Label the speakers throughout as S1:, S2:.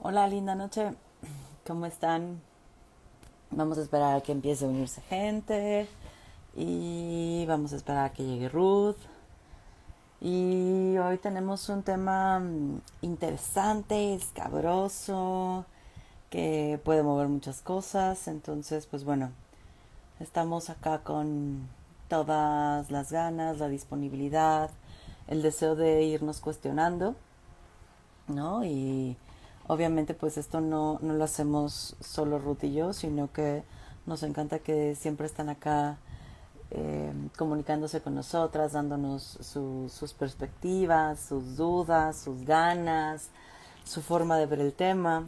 S1: Hola, linda noche. ¿Cómo están? Vamos a esperar a que empiece a unirse gente y vamos a esperar a que llegue Ruth. Y hoy tenemos un tema mm, interesante, escabroso, que puede mover muchas cosas. Entonces, pues bueno, estamos acá con todas las ganas, la disponibilidad, el deseo de irnos cuestionando, ¿no? Y obviamente pues esto no, no lo hacemos solo Ruth y yo, sino que nos encanta que siempre están acá eh, comunicándose con nosotras, dándonos su, sus perspectivas, sus dudas, sus ganas, su forma de ver el tema.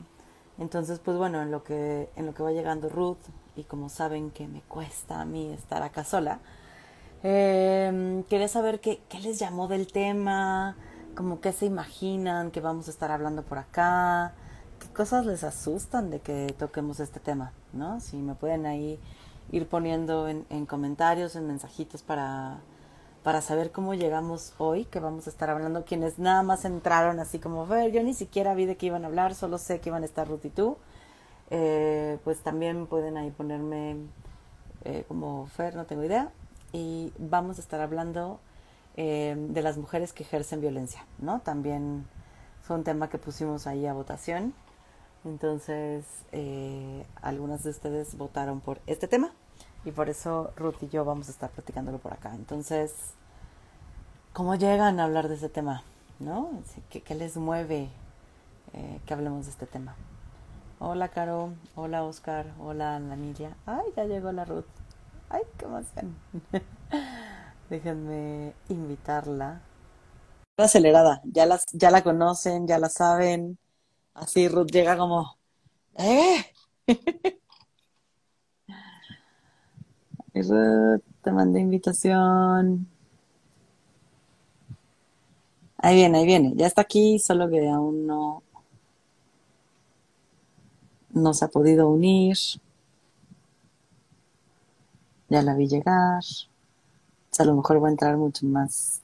S1: Entonces, pues bueno, en lo que, en lo que va llegando Ruth, y como saben que me cuesta a mí estar acá sola, eh, quería saber qué, qué les llamó del tema, como qué se imaginan que vamos a estar hablando por acá, qué cosas les asustan de que toquemos este tema, ¿no? Si me pueden ahí ir poniendo en, en comentarios, en mensajitos para, para saber cómo llegamos hoy, que vamos a estar hablando, quienes nada más entraron así como, ver, yo ni siquiera vi de qué iban a hablar, solo sé que iban a estar Ruth y tú, eh, pues también pueden ahí ponerme eh, como Fer, no tengo idea, y vamos a estar hablando eh, de las mujeres que ejercen violencia, ¿no? También fue un tema que pusimos ahí a votación. Entonces, eh, algunas de ustedes votaron por este tema y por eso Ruth y yo vamos a estar platicándolo por acá. Entonces, ¿cómo llegan a hablar de ese tema? ¿No? ¿Qué, les mueve eh, que hablemos de este tema? Hola, Caro. Hola, Oscar. Hola, Lanilia. Ay, ya llegó la Ruth. Ay, qué emoción. Déjenme invitarla. Acelerada, ya, las, ya la conocen, ya la saben. Así Ruth llega como, ¡eh! Ruth, te mandé invitación. Ahí viene, ahí viene. Ya está aquí, solo que aún no, no se ha podido unir. Ya la vi llegar. A lo mejor va a entrar mucho más.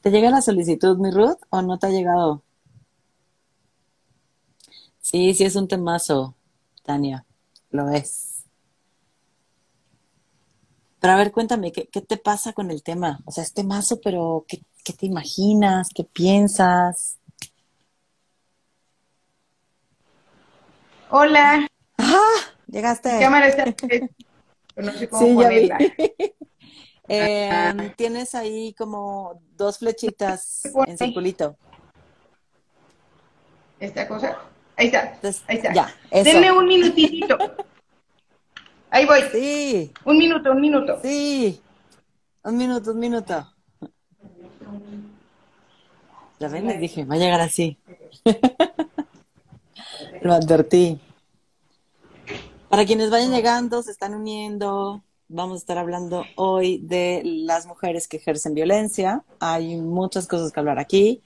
S1: ¿Te llega la solicitud, mi Ruth, o no te ha llegado? Sí, sí es un temazo, Tania, lo es. Pero a ver, cuéntame, ¿qué, qué te pasa con el tema? O sea, es temazo, pero ¿qué, qué te imaginas? ¿Qué piensas?
S2: Hola,
S1: ¡Ah! Llegaste.
S2: cámara está. No sé cómo
S1: Sí, ya vi.
S2: ponerla.
S1: Eh, tienes ahí como dos flechitas en circulito.
S2: Esta cosa. Ahí está,
S1: Entonces,
S2: ahí está.
S1: ya.
S2: Denme un minutito. Ahí voy.
S1: Sí,
S2: Un minuto, un minuto.
S1: sí. Un minuto, un minuto. Ya ven, les dije, va a llegar así. Lo advertí. Para quienes vayan llegando, se están uniendo, vamos a estar hablando hoy de las mujeres que ejercen violencia. Hay muchas cosas que hablar aquí.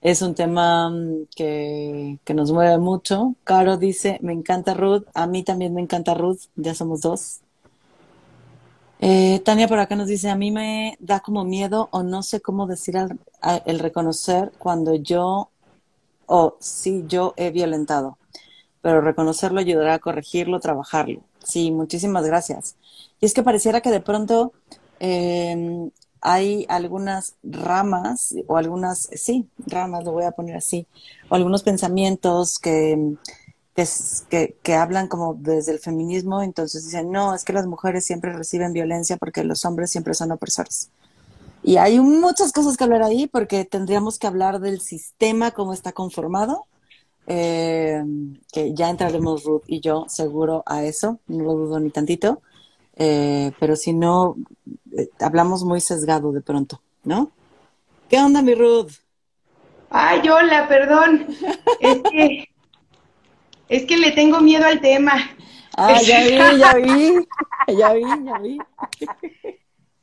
S1: Es un tema mm, que, que nos mueve mucho. Caro dice, me encanta Ruth. A mí también me encanta Ruth. Ya somos dos. Eh, Tania por acá nos dice, a mí me da como miedo o no sé cómo decir el reconocer cuando yo o si yo he violentado, pero reconocerlo ayudará a corregirlo, trabajarlo. Sí, muchísimas gracias. Y es que pareciera que de pronto eh, hay algunas ramas o algunas, sí, ramas, lo voy a poner así, o algunos pensamientos que, que, que hablan como desde el feminismo, entonces dicen, no, es que las mujeres siempre reciben violencia porque los hombres siempre son opresores. Y hay muchas cosas que hablar ahí porque tendríamos que hablar del sistema, cómo está conformado, eh, que ya entraremos Ruth y yo seguro a eso, no lo dudo ni tantito, eh, pero si no, eh, hablamos muy sesgado de pronto, ¿no? ¿Qué onda, mi Ruth?
S2: Ay, hola, perdón. Es que, es que le tengo miedo al tema.
S1: Ah, ya vi, ya vi, ya vi, ya vi.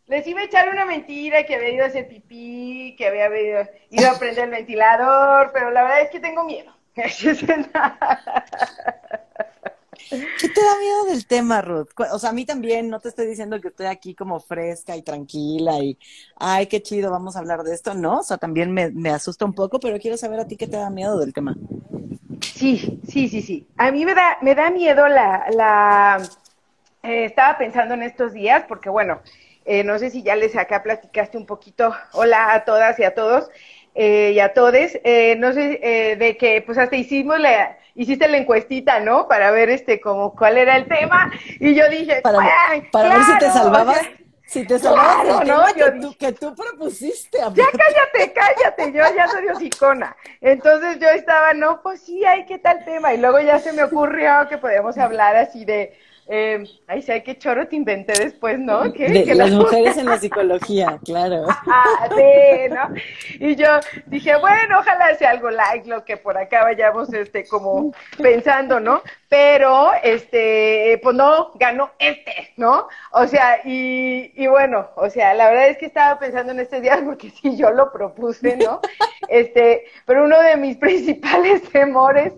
S2: Les iba a echar una mentira que había ido a hacer pipí, que había ido, ido a prender el ventilador, pero la verdad es que tengo miedo.
S1: ¿Qué te da miedo del tema, Ruth? O sea, a mí también, no te estoy diciendo que estoy aquí como fresca y tranquila y, ay, qué chido, vamos a hablar de esto, ¿no? O sea, también me, me asusta un poco, pero quiero saber a ti qué te da miedo del tema.
S2: Sí, sí, sí, sí. A mí me da, me da miedo la, la, eh, estaba pensando en estos días, porque bueno, eh, no sé si ya les acá platicaste un poquito, hola a todas y a todos, eh, y a todes, eh, no sé, eh, de que pues hasta hicimos la, hiciste la encuestita, ¿no? Para ver este como cuál era el tema, y yo dije,
S1: para, para ver si te salvabas. si te salvabas del ¿no? tema que, tú, que tú propusiste.
S2: Ya cállate, cállate, yo ya soy hocicona. Entonces yo estaba, no, pues sí, hay que tal tema. Y luego ya se me ocurrió que podíamos hablar así de eh, ay, sé qué choro te inventé después, ¿no?
S1: ¿Qué? De, las mujeres en la psicología, claro.
S2: Ah, sí, ¿no? Y yo dije, bueno, ojalá sea algo like lo que por acá vayamos, este, como pensando, ¿no? Pero, este, pues no, ganó este, ¿no? O sea, y, y bueno, o sea, la verdad es que estaba pensando en este día porque sí, yo lo propuse, ¿no? Este, pero uno de mis principales temores,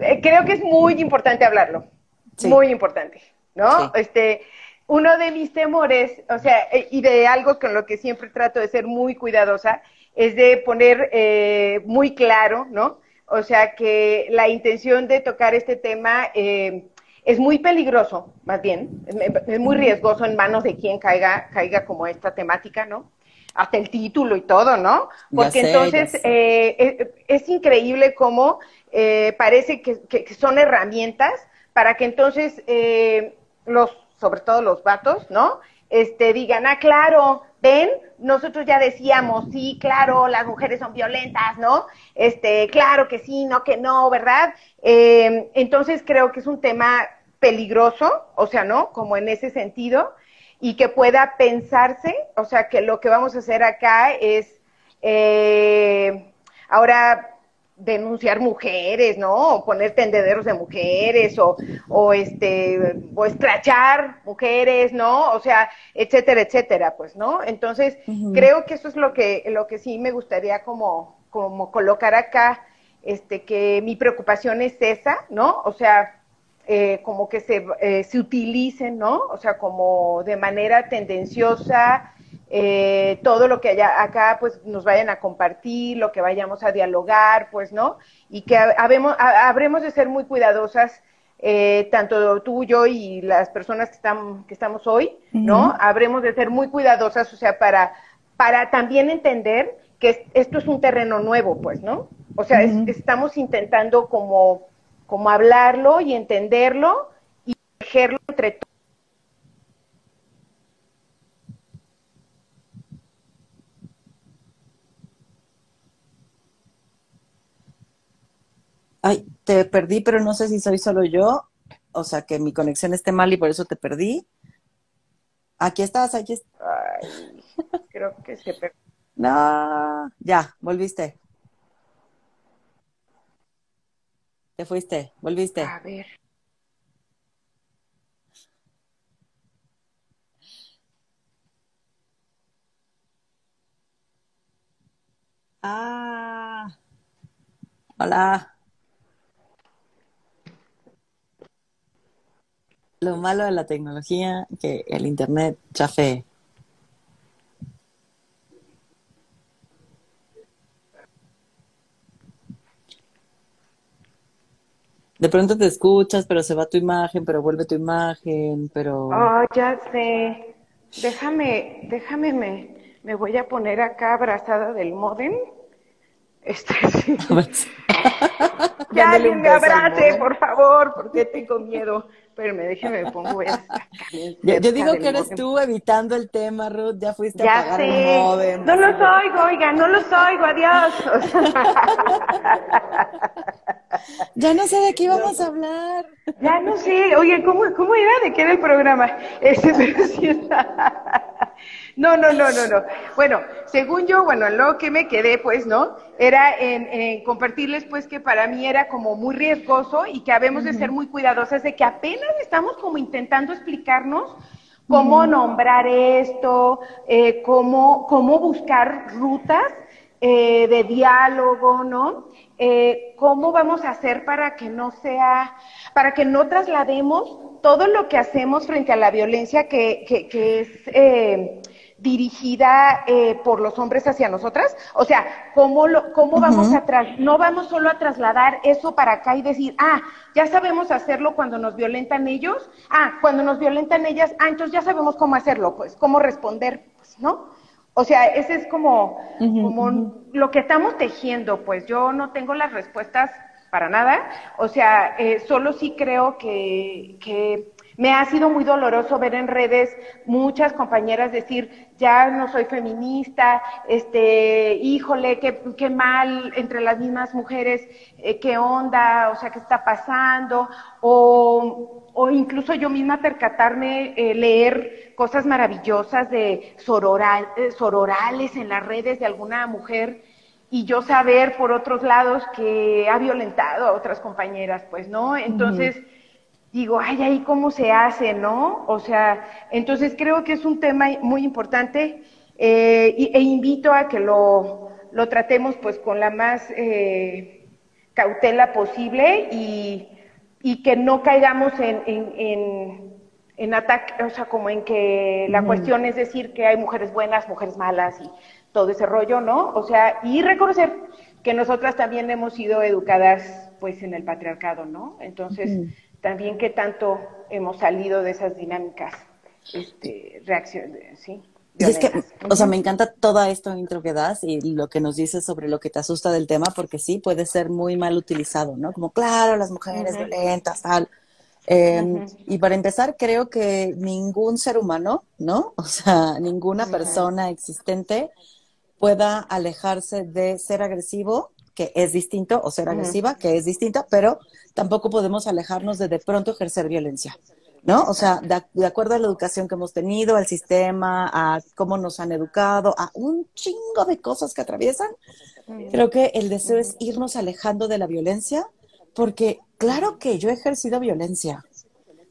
S2: eh, creo que es muy importante hablarlo muy importante, ¿no? Este, uno de mis temores, o sea, eh, y de algo con lo que siempre trato de ser muy cuidadosa, es de poner eh, muy claro, ¿no? O sea, que la intención de tocar este tema eh, es muy peligroso, más bien, es, muy riesgoso en manos de quien caiga, caiga como esta temática, ¿no? Hasta el título y todo, ¿no? Porque entonces es, increíble cómo parece que, que son herramientas para que entonces eh, los, sobre todo los vatos, ¿no? Este, digan, ah, claro, ven, nosotros ya decíamos, sí, claro, las mujeres son violentas, ¿no? Este, claro que sí, no que no, ¿verdad? Eh, entonces creo que es un tema peligroso, o sea, ¿no? Como en ese sentido, y que pueda pensarse, o sea, que lo que vamos a hacer acá es, eh, ahora denunciar mujeres, ¿no? O poner tendederos de mujeres o, o este o escrachar mujeres, ¿no? O sea, etcétera, etcétera, pues, ¿no? Entonces, creo que eso es lo que lo que sí me gustaría como como colocar acá este que mi preocupación es esa, ¿no? O sea, eh, como que se, eh, se utilicen, ¿no? O sea, como de manera tendenciosa, eh, todo lo que haya acá, pues nos vayan a compartir, lo que vayamos a dialogar, pues, ¿no? Y que habemos, habremos de ser muy cuidadosas, eh, tanto tú, yo y las personas que, están, que estamos hoy, ¿no? Habremos de ser muy cuidadosas, o sea, para, para también entender que esto es un terreno nuevo, pues, ¿no? O sea, estamos intentando como, como hablarlo y entenderlo y ejercerlo entre todos
S1: Ay, te perdí, pero no sé si soy solo yo. O sea, que mi conexión esté mal y por eso te perdí. Aquí estás, aquí estás.
S2: Ay, creo que se perdió.
S1: No, ya, volviste. Te fuiste, volviste.
S2: A ver.
S1: Ah. Hola. Lo malo de la tecnología, que el internet chafe. De pronto te escuchas, pero se va tu imagen, pero vuelve tu imagen, pero...
S2: Oh, ya sé. Déjame, déjame, me, me voy a poner acá abrazada del modem. Este, sí. ya alguien me abrace, por favor, porque tengo miedo. Espérame, déjeme, pongo
S1: yo, yo digo que eres tú evitando el tema, Ruth. Ya fuiste a apagar el modem.
S2: No los oigo, oiga, no los oigo, adiós.
S1: ya no sé de qué íbamos a hablar.
S2: Ya no sé, oye, ¿cómo, cómo era? ¿De qué era el programa? Ese, pero sí. No, no, no, no, no. Bueno, según yo, bueno, lo que me quedé, pues, ¿no? Era en, compartirles, pues, que para mí era como muy riesgoso y que habemos de ser muy cuidadosas de que apenas estamos como intentando explicarnos cómo nombrar esto, eh, cómo, cómo buscar rutas eh, de diálogo, ¿no? Eh, ¿Cómo vamos a hacer para que no sea, para que no traslademos todo lo que hacemos frente a la violencia que, que, que es dirigida eh, por los hombres hacia nosotras? O sea, ¿cómo, lo, cómo vamos a tras no vamos solo a trasladar eso para acá y decir, ah, ya sabemos hacerlo cuando nos violentan ellos, ah, cuando nos violentan ellas, ah, entonces ya sabemos cómo hacerlo, pues, cómo responder, pues, ¿no? O sea, ese es como, como lo que estamos tejiendo, pues yo no tengo las respuestas para nada, o sea, eh, solo sí creo que, que me ha sido muy doloroso ver en redes muchas compañeras decir, ya no soy feminista, este, híjole, qué, qué mal entre las mismas mujeres, eh, qué onda, o sea, qué está pasando, o, o incluso yo misma percatarme, eh, leer cosas maravillosas de sororal, eh, sororales en las redes de alguna mujer y yo saber por otros lados que ha violentado a otras compañeras, pues, ¿no? Entonces, digo, ay, ahí cómo se hace, ¿no? O sea, entonces creo que es un tema muy importante eh, e invito a que lo, lo tratemos pues con la más eh, cautela posible y, y que no caigamos en, en, en, en ataque, o sea, como en que la cuestión es decir que hay mujeres buenas, mujeres malas y todo ese rollo, ¿no? O sea, y reconocer que nosotras también hemos sido educadas pues en el patriarcado, ¿no? Entonces, también qué tanto hemos salido de esas dinámicas, este, reacciones, ¿sí?
S1: Y es que, o sea, me encanta toda esta intro que das y lo que nos dices sobre lo que te asusta del tema, porque sí, puede ser muy mal utilizado, ¿no? Como, claro, las mujeres violentas, tal. Eh,
S2: Ujú.
S1: Y para empezar, creo que ningún ser humano, ¿no? O sea, ninguna persona existente pueda alejarse de ser agresivo, que es distinto, o ser agresiva, que es distinta, pero tampoco podemos alejarnos de de pronto ejercer violencia, ¿no? O sea, de, de acuerdo a la educación que hemos tenido, al sistema, a cómo nos han educado, a un chingo de cosas que atraviesan, creo que el deseo es irnos alejando de la violencia, porque claro que yo he ejercido violencia,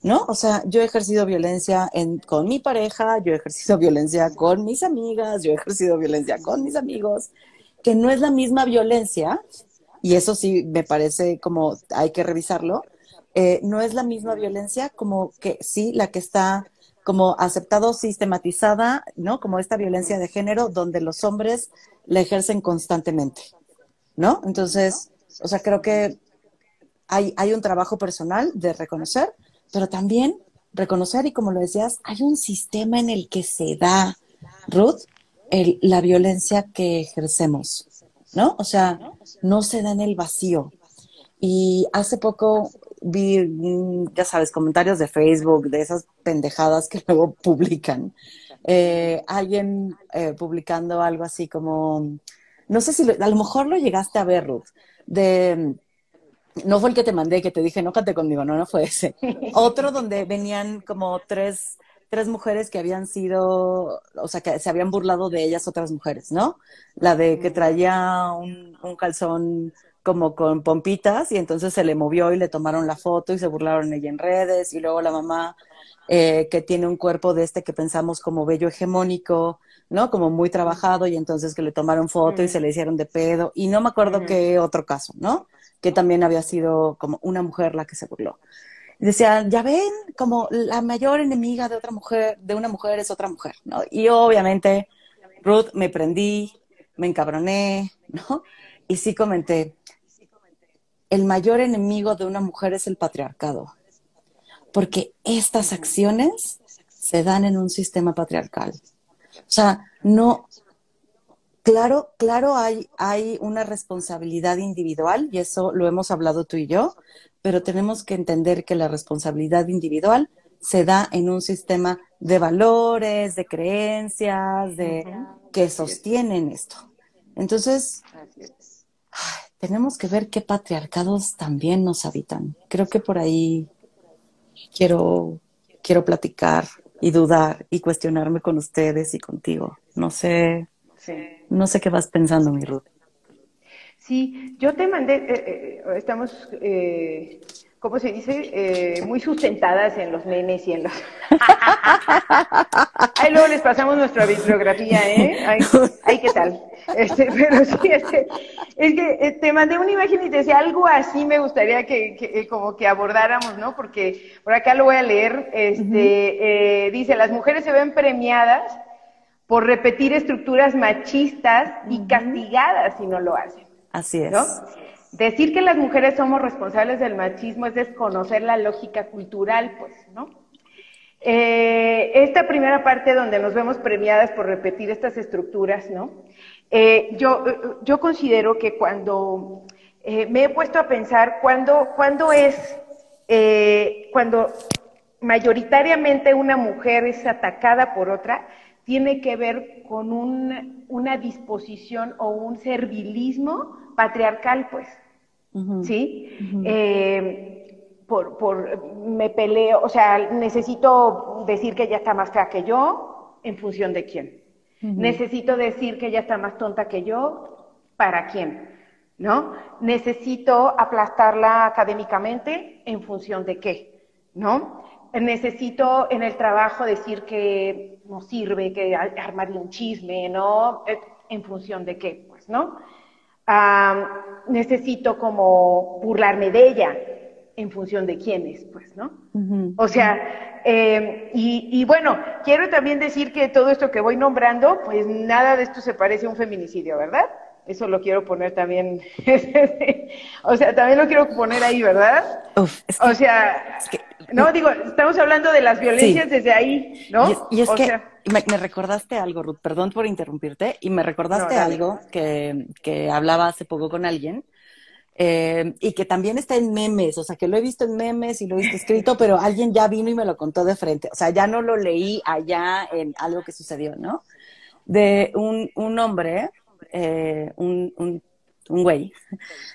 S1: ¿no? O sea, yo he ejercido violencia en, con mi pareja, yo he ejercido violencia con mis amigas, yo he ejercido violencia con mis amigos, que no es la misma violencia, y eso sí me parece como hay que revisarlo, eh, no es la misma violencia como que sí, la que está como aceptado, sistematizada, ¿no? Como esta violencia de género donde los hombres la ejercen constantemente, ¿no? Entonces, o sea, creo que hay, hay un trabajo personal de reconocer, pero también reconocer, y como lo decías, hay un sistema en el que se da, Ruth, la violencia que ejercemos, ¿no? O sea, no se da en el vacío. Y hace poco vi, mm, ya sabes, comentarios de Facebook, de esas pendejadas que luego publican. Eh, alguien eh, publicando algo así como, no sé si lo- a lo mejor lo llegaste a ver, Ruth, no fue el que te mandé, que te dije, no cante conmigo, no, no fue ese. Otro donde venían como tres, tres mujeres que habían sido, o sea, que se habían burlado de ellas otras mujeres, ¿no? La de que traía un, un calzón como con pompitas y entonces se le movió y le tomaron la foto y se burlaron de ella en redes y luego la mamá eh, que tiene un cuerpo de este que pensamos como bello hegemónico, ¿no? Como muy trabajado y entonces que le tomaron foto y se le hicieron de pedo y no me acuerdo qué otro caso, ¿no? Que también había sido como una mujer la que se burló. Decía, ya ven, como la mayor enemiga de otra mujer, de una mujer es otra mujer, ¿no? Y obviamente, Ruth, me prendí, me encabroné, ¿no? Y sí comenté, el mayor enemigo de una mujer es el patriarcado, porque estas acciones se dan en un sistema patriarcal. O sea, no, claro, claro hay, hay una responsabilidad individual y eso lo hemos hablado tú y yo, pero tenemos que entender que la responsabilidad individual se da en un sistema de valores, de creencias, de que sostienen esto. Entonces, tenemos que ver qué patriarcados también nos habitan. Creo que por ahí quiero, quiero platicar y dudar y cuestionarme con ustedes y contigo. No sé,
S2: Sí.
S1: no sé qué vas pensando, mi Ruth.
S2: Sí, yo te mandé, eh, eh, estamos eh, ¿cómo se dice? Eh, muy sustentadas en los memes y en los... Ahí luego les pasamos nuestra bibliografía, ¿eh? Ay, ¿qué tal? Este, pero sí, este, es que te mandé una imagen y te decía algo así me gustaría que, que como que abordáramos, ¿no? Porque por acá lo voy a leer. Este, dice, las mujeres se ven premiadas por repetir estructuras machistas y castigadas si no lo hacen.
S1: Así es.
S2: Decir que las mujeres somos responsables del machismo es desconocer la lógica cultural, pues, ¿no? Eh, esta primera parte donde nos vemos premiadas por repetir estas estructuras, ¿no? Eh, yo, yo considero que cuando eh, me he puesto a pensar cuándo, cuándo es, cuando mayoritariamente una mujer es atacada por otra, tiene que ver con un, una disposición o un servilismo patriarcal, pues, ¿sí? Eh, por, por, me peleo, o sea, necesito decir que ella está más fea que yo, ¿en función de quién? Necesito decir que ella está más tonta que yo, ¿para quién? ¿No? Necesito aplastarla académicamente, ¿en función de qué? ¿No? Necesito en el trabajo decir que no sirve, que armarle un chisme, ¿no? Eh, ¿En función de qué? Pues, ¿no? necesito como burlarme de ella en función de quiénes, pues, ¿no? O sea, em, y, y, bueno, quiero también decir que todo esto que voy nombrando, pues nada de esto se parece a un feminicidio, ¿verdad? Eso lo quiero poner también, o sea, también lo quiero poner ahí, ¿verdad? o sea, no, digo, estamos hablando de las violencias desde ahí, ¿no?
S1: Y es, que me, recordaste algo, Ruth, perdón por interrumpirte, y me recordaste algo que, que, hablaba hace poco con alguien, eh, y que también está en memes, o sea, que lo he visto en memes y lo he visto escrito, pero alguien ya vino y me lo contó de frente, o sea, ya no lo leí allá en algo que sucedió, ¿no? De un, un hombre, eh, un, un, un güey,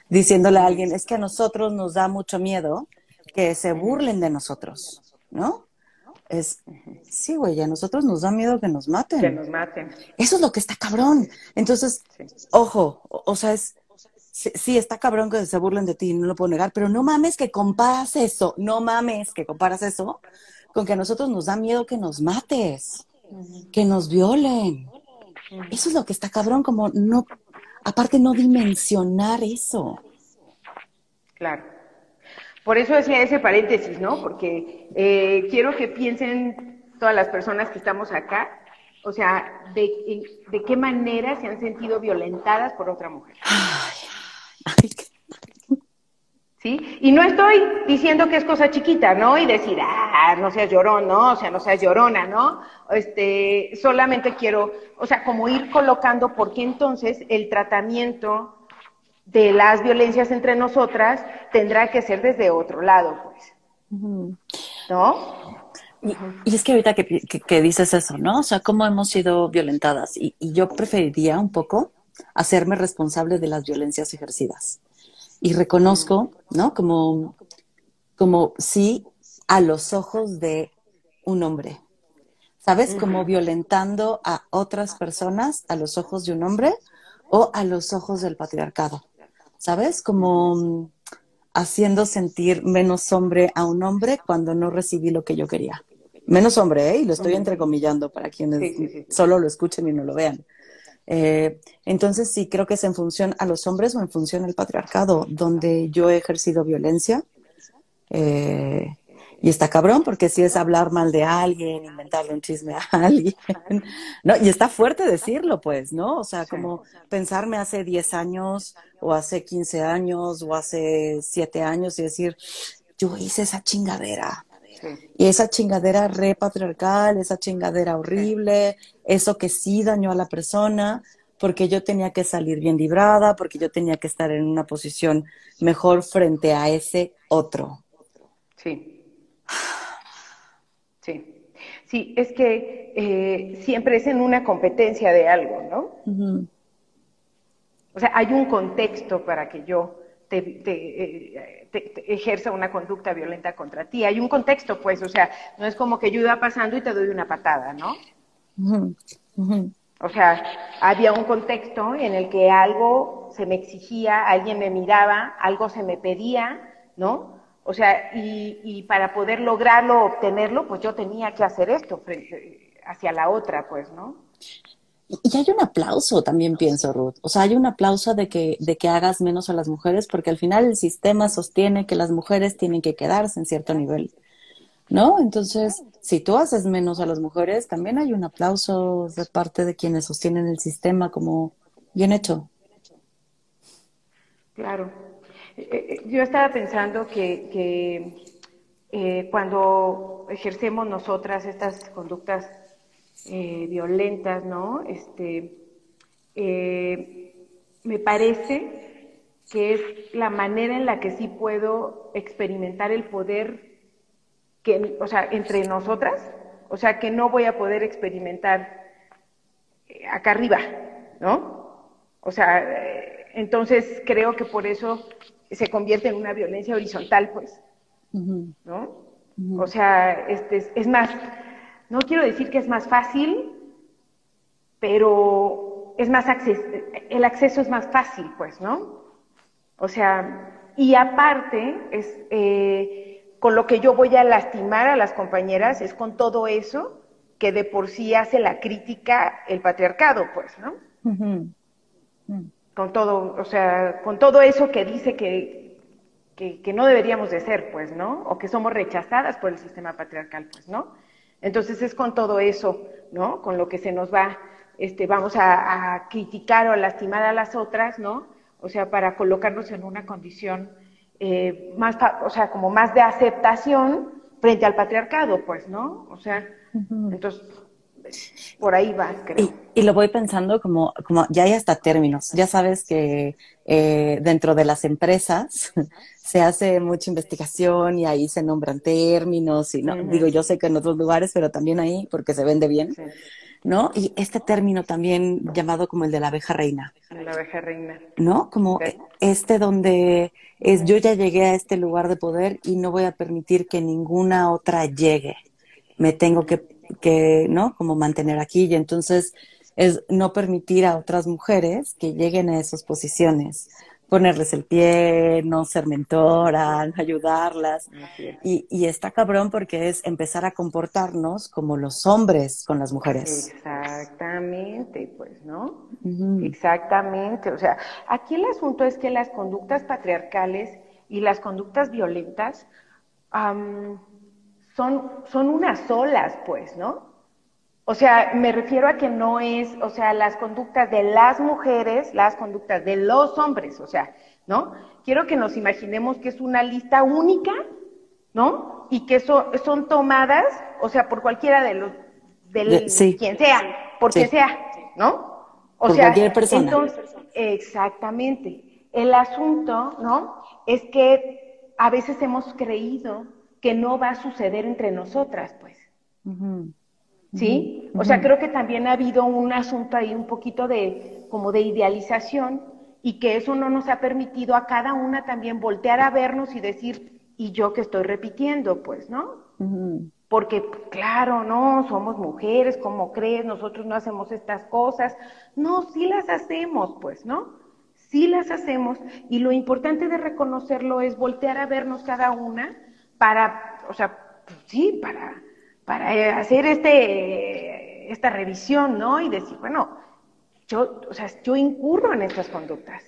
S1: diciéndole a alguien, es que a nosotros nos da mucho miedo que se burlen de nosotros, ¿no? Es, sí, güey, a nosotros nos da miedo que nos maten.
S2: Que nos maten.
S1: Eso es lo que está cabrón. Entonces, ojo, o, sea, es, sí, está cabrón que se burlen de ti, no lo puedo negar, pero no mames que comparas eso, no mames que comparas eso con que a nosotros nos da miedo que nos mates, que nos violen. Eso es lo que está cabrón, como no, aparte no dimensionar eso.
S2: Claro. Por eso hacía ese paréntesis, ¿no? Porque eh, quiero que piensen todas las personas que estamos acá, o sea, de, de qué manera se han sentido violentadas por otra mujer. ¿Sí? Y no estoy diciendo que es cosa chiquita, ¿no? Y decir, ah, no seas llorón, ¿no? O sea, no seas llorona, ¿no? Este, solamente quiero, o sea, como ir colocando, porque entonces el tratamiento de las violencias entre nosotras tendrá que ser desde otro lado, pues. ¿No?
S1: Y, es que ahorita que, dices eso, ¿no? O sea, cómo hemos sido violentadas. Y, yo preferiría un poco hacerme responsable de las violencias ejercidas. Y reconozco, ¿no? Como, como sí a los ojos de un hombre. ¿Sabes? Como violentando a otras personas a los ojos de un hombre o a los ojos del patriarcado. ¿Sabes? Como haciendo sentir menos hombre a un hombre cuando no recibí lo que yo quería. Menos hombre, ¿eh? Y lo estoy entrecomillando para quienes solo lo escuchen y no lo vean. Eh, entonces sí, creo que es en función a los hombres o en función al patriarcado, donde yo he ejercido violencia. Eh, y está cabrón porque si es hablar mal de alguien, inventarle un chisme a alguien, ¿no? Y está fuerte decirlo, pues, ¿no? O sea, como pensarme hace 10 años o hace 15 años o hace 7 años y decir, yo hice esa chingadera. Y esa chingadera re patriarcal, esa chingadera horrible, eso que sí dañó a la persona, porque yo tenía que salir bien librada, porque yo tenía que estar en una posición mejor frente a ese otro.
S2: Sí. Sí, sí, es que eh, siempre es en una competencia de algo, ¿no? O sea, hay un contexto para que yo eh, te, ejerza una conducta violenta contra ti. Hay un contexto, pues, o sea, no es como que yo iba pasando y te doy una patada, ¿no? O sea, había un contexto en el que algo se me exigía, alguien me miraba, algo se me pedía, ¿no? O sea, y, y para poder lograrlo, obtenerlo, pues yo tenía que hacer esto frente, hacia la otra, pues, ¿no?
S1: Y hay un aplauso también, pienso, Ruth. O sea, hay un aplauso de que, de que hagas menos a las mujeres, porque al final el sistema sostiene que las mujeres tienen que quedarse en cierto nivel. ¿No? Entonces, si tú haces menos a las mujeres, también hay un aplauso de parte de quienes sostienen el sistema como bien hecho.
S2: Claro. Eh, yo estaba pensando que, eh, cuando ejercemos nosotras estas conductas eh, violentas, ¿no? Este, me parece que es la manera en la que sí puedo experimentar el poder que, o sea, entre nosotras, o sea, que no voy a poder experimentar acá arriba, ¿no? O sea, entonces creo que por eso se convierte en una violencia horizontal, pues, ¿no? O sea, este, es más, no quiero decir que es más fácil, pero es más el acceso es más fácil, pues, ¿no? O sea, y aparte, es, eh, con lo que yo voy a lastimar a las compañeras es con todo eso que de por sí hace la crítica el patriarcado, pues, ¿no? Con todo, o sea, con todo eso que dice que, que, que no deberíamos de ser, pues, ¿no? O que somos rechazadas por el sistema patriarcal, pues, ¿no? Entonces es con todo eso, ¿no? Con lo que se nos va, este, vamos a, criticar o a lastimar a las otras, ¿no? O sea, para colocarnos en una condición eh, más, o sea, como más de aceptación frente al patriarcado, pues, ¿no? O sea, entonces por ahí va, creo.
S1: Y, lo voy pensando como, como ya hay hasta términos. Ya sabes que eh, dentro de las empresas se hace mucha investigación y ahí se nombran términos y no, digo, yo sé que en otros lugares, pero también ahí porque se vende bien. ¿No? Y este término también llamado como el de la abeja reina.
S2: La abeja reina.
S1: ¿No? Como este donde es yo ya llegué a este lugar de poder y no voy a permitir que ninguna otra llegue. Me tengo que, que ¿no? Como mantener aquí y entonces es no permitir a otras mujeres que lleguen a esas posiciones ponerles el pie, no ser mentora, ayudarlas. Y, y, está cabrón porque es empezar a comportarnos como los hombres con las mujeres.
S2: Exactamente, pues, ¿no? Exactamente. O sea, aquí el asunto es que las conductas patriarcales y las conductas violentas son, son unas solas, pues, ¿no? O sea, me refiero a que no es, o sea, las conductas de las mujeres, las conductas de los hombres, o sea, ¿no? Quiero que nos imaginemos que es una lista única, ¿no? Y que son tomadas, o sea, por cualquiera de los, del, quien sea, por quien sea, ¿no?
S1: O sea, cualquier persona.
S2: Entonces, exactamente. El asunto, ¿no? Es que a veces hemos creído que no va a suceder entre nosotras, pues. ¿sí? O sea, creo que también ha habido un asunto ahí un poquito de como de idealización y que eso no nos ha permitido a cada una también voltear a vernos y decir, ¿y yo qué estoy repitiendo? Pues, ¿no? Porque, claro, no, somos mujeres, ¿cómo crees? Nosotros no hacemos estas cosas. No, sí las hacemos, pues, ¿no? Sí las hacemos y lo importante de reconocerlo es voltear a vernos cada una para, o sea, sí, para para hacer este, esta revisión, ¿no? Y decir, bueno, yo, o sea, yo incurro en estas conductas.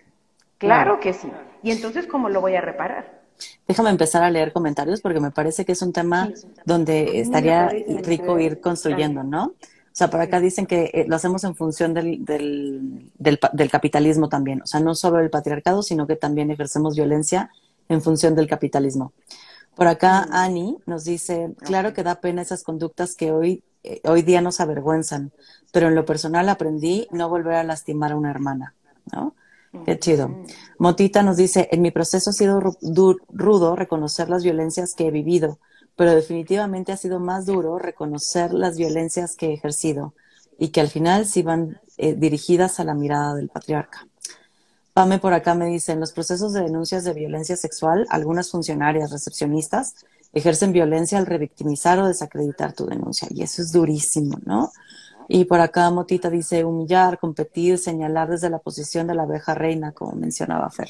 S2: Claro, que sí. Y entonces, ¿cómo lo voy a reparar?
S1: Déjame empezar a leer comentarios porque me parece que es un tema donde estaría rico ir construyendo, ¿no? O sea, por acá dicen que eh, lo hacemos en función del, del, del, capitalismo también. O sea, no solo el patriarcado, sino que también ejercemos violencia en función del capitalismo. Por acá Ani nos dice, claro que da pena esas conductas que hoy, eh, hoy día nos avergüenzan, pero en lo personal aprendí no volver a lastimar a una hermana, ¿no? Qué chido. Motita nos dice, en mi proceso ha sido rudo reconocer las violencias que he vivido, pero definitivamente ha sido más duro reconocer las violencias que he ejercido y que al final sí van eh, dirigidas a la mirada del patriarca. Pame por acá me dice, en los procesos de denuncias de violencia sexual, algunas funcionarias recepcionistas ejercen violencia al revictimizar o desacreditar tu denuncia. Y eso es durísimo, ¿no? Y por acá Motita dice humillar, competir, señalar desde la posición de la abeja reina, como mencionaba Fer.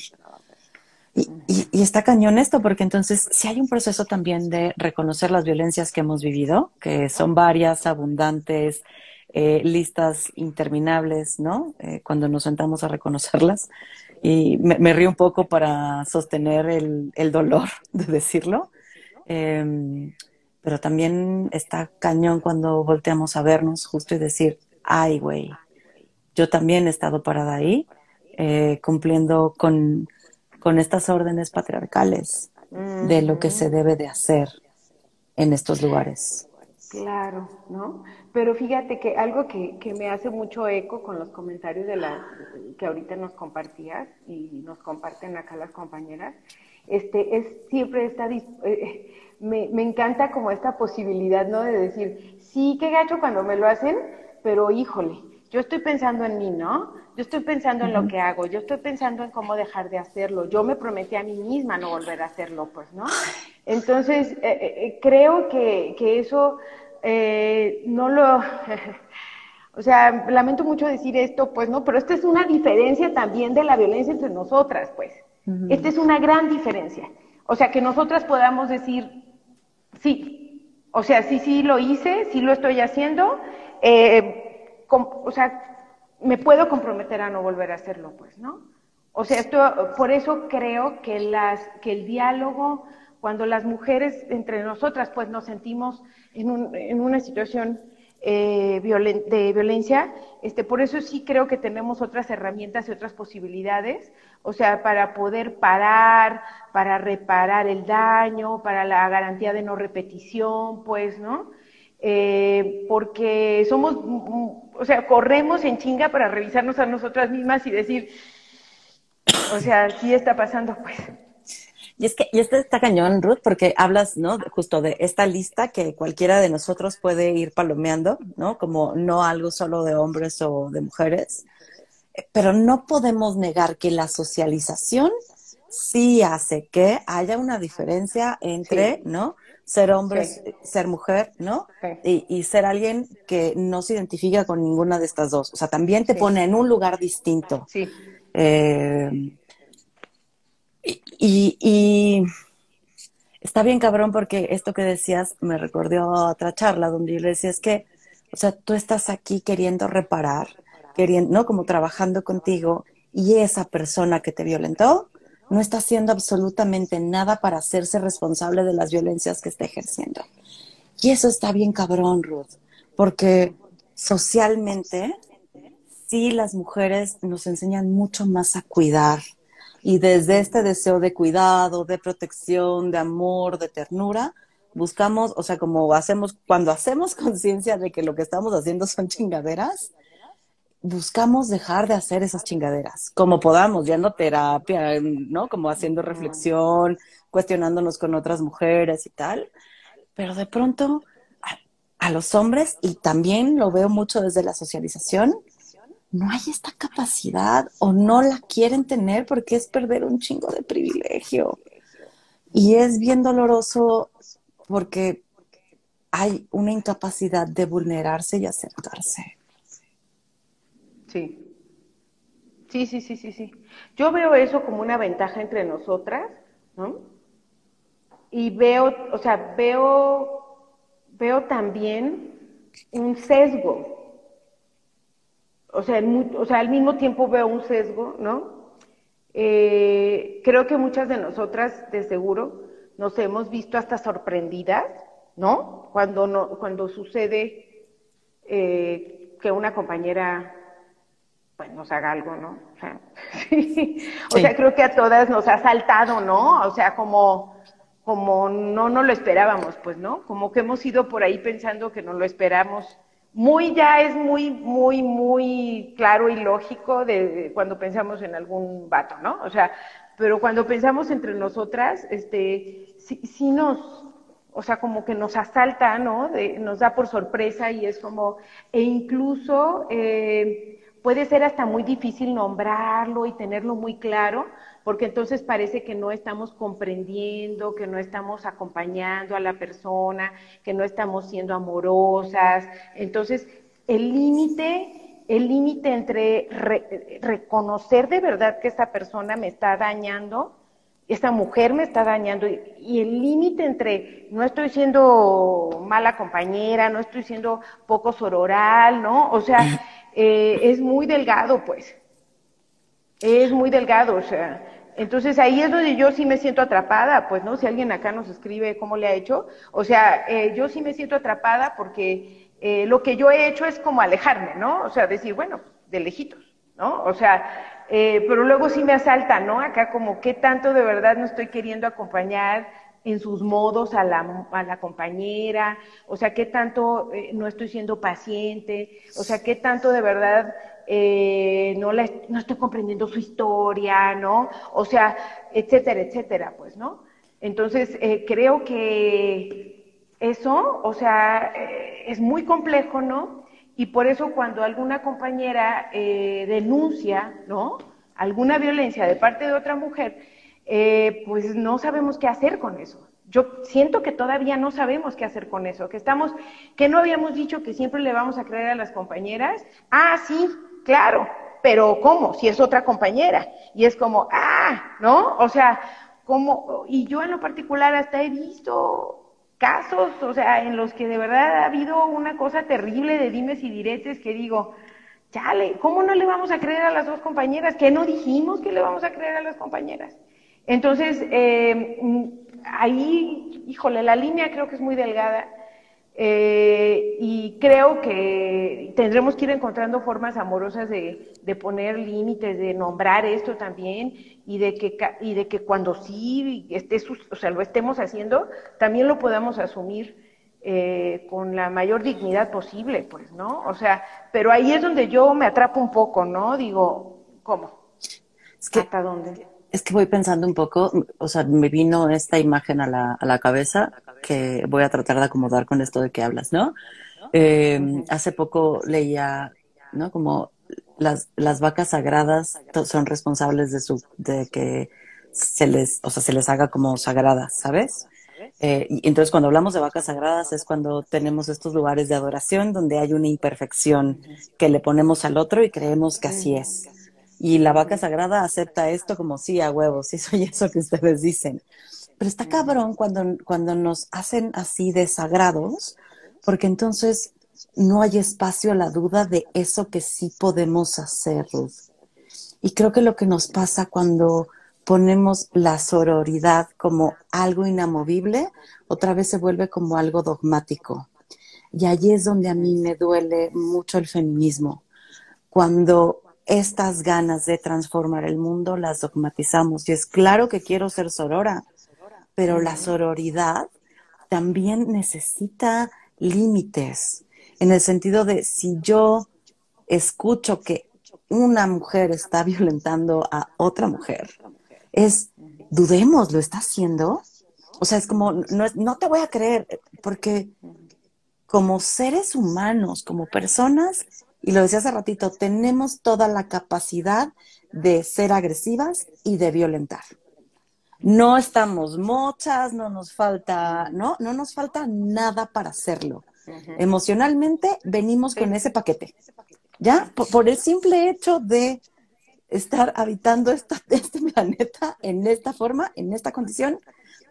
S1: Y, y, está cañón esto, porque entonces si hay un proceso también de reconocer las violencias que hemos vivido, que son varias, abundantes, eh, listas interminables, ¿no? Eh, cuando nos sentamos a reconocerlas. Y me, río un poco para sostener el, el dolor de decirlo. Em, pero también está cañón cuando volteamos a vernos justo y decir, ay, güey, yo también he estado parada ahí, eh, cumpliendo con con estas órdenes patriarcales de lo que se debe de hacer en estos lugares.
S2: Claro, ¿no? Pero fíjate que algo que, me hace mucho eco con los comentarios de la que ahorita nos compartías y nos comparten acá las compañeras, este es siempre esta eh, me, me encanta como esta posibilidad, ¿no? De decir, sí, qué gacho cuando me lo hacen, pero híjole, yo estoy pensando en mí, ¿no? Yo estoy pensando en lo que hago, yo estoy pensando en cómo dejar de hacerlo. Yo me prometí a mí misma no volver a hacerlo, pues, ¿no? Entonces, eh, eh, eh, creo que, que eso no lo... o sea, lamento mucho decir esto, pues, ¿no? Pero esta es una diferencia también de la violencia entre nosotras, pues. Esta es una gran diferencia. O sea, que nosotras podamos decir, sí, o sea, sí, sí lo hice, sí lo estoy haciendo, o sea, me puedo comprometer a no volver a hacerlo, pues, ¿no? O sea, esto, por eso creo que, las, que el diálogo, cuando las mujeres entre nosotras, pues nos sentimos en, un, en una situación eh, de violencia, este, por eso sí creo que tenemos otras herramientas y otras posibilidades, o sea, para poder parar, para reparar el daño, para la garantía de no repetición, pues, ¿no? Eh, porque somos, o sea, corremos en chinga para revisarnos a nosotras mismas y decir, o sea, sí está pasando, pues.
S1: Y es que, y este está cañón, Ruth, porque hablas, ¿no? Justo de esta lista que cualquiera de nosotros puede ir palomeando, ¿no? Como no algo solo de hombres o de mujeres. Pero no podemos negar que la socialización sí hace que haya una diferencia entre, ¿no? ser hombre, ser mujer, ¿no? Y, ser alguien que no se identifica con ninguna de estas dos. O sea, también te pone en un lugar distinto.
S2: Sí.
S1: Eh, y, está bien cabrón porque esto que decías me recordó a otra charla donde yo le decía es que, o sea, tú estás aquí queriendo reparar, queriendo, ¿no? Como trabajando contigo y esa persona que te violentó no está haciendo absolutamente nada para hacerse responsable de las violencias que está ejerciendo. Y eso está bien cabrón, Ruth, porque socialmente sí las mujeres nos enseñan mucho más a cuidar. Y desde este deseo de cuidado, de protección, de amor, de ternura, buscamos, o sea, como hacemos, cuando hacemos conciencia de que lo que estamos haciendo son chingaderas, buscamos dejar de hacer esas chingaderas, como podamos, yendo a terapia, ¿no? Como haciendo reflexión, cuestionándonos con otras mujeres y tal. Pero de pronto a, los hombres, y también lo veo mucho desde la socialización, no hay esta capacidad o no la quieren tener porque es perder un chingo de privilegio. Y es bien doloroso porque hay una incapacidad de vulnerarse y aceptarse.
S2: Sí. Sí, sí, sí, sí, sí. Yo veo eso como una ventaja entre nosotras, ¿no? Y veo, o sea, veo, veo también un sesgo. O sea, o sea, al mismo tiempo veo un sesgo, ¿no? Eh, creo que muchas de nosotras, de seguro, nos hemos visto hasta sorprendidas, ¿no? Cuando, no, cuando sucede eh, que una compañera pues nos haga algo, ¿no? O sea, o sea, creo que a todas nos ha saltado, ¿no? O sea, como, como no no lo esperábamos, pues, ¿no? Como que hemos ido por ahí pensando que no lo esperamos. Muy ya es muy, muy, muy claro y lógico de, cuando pensamos en algún vato, ¿no? O sea, pero cuando pensamos entre nosotras, este, sí, sí nos, o sea, como que nos asalta, ¿no? De, nos da por sorpresa y es como, e incluso, eh, puede ser hasta muy difícil nombrarlo y tenerlo muy claro, porque entonces parece que no estamos comprendiendo, que no estamos acompañando a la persona, que no estamos siendo amorosas. Entonces, el límite, el límite entre reconocer de verdad que esta persona me está dañando esta mujer me está dañando y, el límite entre no estoy siendo mala compañera, no estoy siendo poco sororal, ¿no? O sea, eh, es muy delgado, pues. Es muy delgado, o sea. Entonces ahí es donde yo sí me siento atrapada, pues, ¿no? Si alguien acá nos escribe cómo le ha hecho, o sea, eh, yo sí me siento atrapada porque eh, lo que yo he hecho es como alejarme, ¿no? O sea, decir, bueno, de lejitos, ¿no? O sea, eh, pero luego sí me asalta, ¿no? Acá como qué tanto de verdad no estoy queriendo acompañar en sus modos a la, a la compañera, o sea, qué tanto no estoy siendo paciente, o sea, qué tanto de verdad eh, no, la, no estoy comprendiendo su historia, ¿no? O sea, etcétera, etcétera, pues, ¿no? Entonces, eh, creo que eso, o sea, eh, es muy complejo, ¿no? Y por eso cuando alguna compañera denuncia, ¿no? Alguna violencia de parte de otra mujer, pues no sabemos qué hacer con eso. Yo siento que todavía no sabemos qué hacer con eso, que estamos, que no habíamos dicho que siempre le vamos a creer a las compañeras. Ah, sí, claro, pero ¿cómo? Si es otra compañera. Y es como, ah, ¿no? O sea, como, y yo en lo particular hasta he visto casos, o sea, en los que de verdad ha habido una cosa terrible de dimes y diretes que digo, chale, ¿cómo no le vamos a creer a las dos compañeras? ¿Qué no dijimos que le vamos a creer a las compañeras? Entonces, eh, ahí, híjole, la línea creo que es muy delgada eh, y creo que tendremos que ir encontrando formas amorosas de, poner límites, de nombrar esto también y de que, y de que cuando sí esté, o sea, lo estemos haciendo, también lo podamos asumir eh, con la mayor dignidad posible, pues, ¿no? O sea, pero ahí es donde yo me atrapo un poco, ¿no? Digo, ¿cómo?
S1: Es que, ¿Hasta dónde? Es que voy pensando un poco, o sea, me vino esta imagen a la, a la cabeza que voy a tratar de acomodar con esto de que hablas, ¿no? Eh, hace poco leía, ¿no? Como las, las vacas sagradas son responsables de su, de que se les, o sea, se les haga como sagradas, ¿sabes? Eh, y entonces cuando hablamos de vacas sagradas es cuando tenemos estos lugares de adoración donde hay una imperfección que le ponemos al otro y creemos que así es. Y la vaca sagrada acepta esto como sí, a huevos, sí soy eso que ustedes dicen. Pero está cabrón cuando, cuando nos hacen así desagrados, porque entonces no hay espacio a la duda de eso que sí podemos hacer. Y creo que lo que nos pasa cuando ponemos la sororidad como algo inamovible, otra vez se vuelve como algo dogmático. Y allí es donde a mí me duele mucho el feminismo, cuando estas ganas de transformar el mundo las dogmatizamos. Y es claro que quiero ser sorora, pero la sororidad también necesita límites, en el sentido de si yo escucho que una mujer está violentando a otra mujer, es, dudemos, ¿lo está haciendo? O sea, es como, no, no te voy a creer, porque como seres humanos, como personas, y lo decía hace ratito, tenemos toda la capacidad de ser agresivas y de violentar no estamos mochas, no nos falta, ¿no? No nos falta nada para hacerlo. Emocionalmente venimos con ese paquete. ¿Ya? Por, el simple hecho de estar habitando esta, este planeta en esta forma, en esta condición,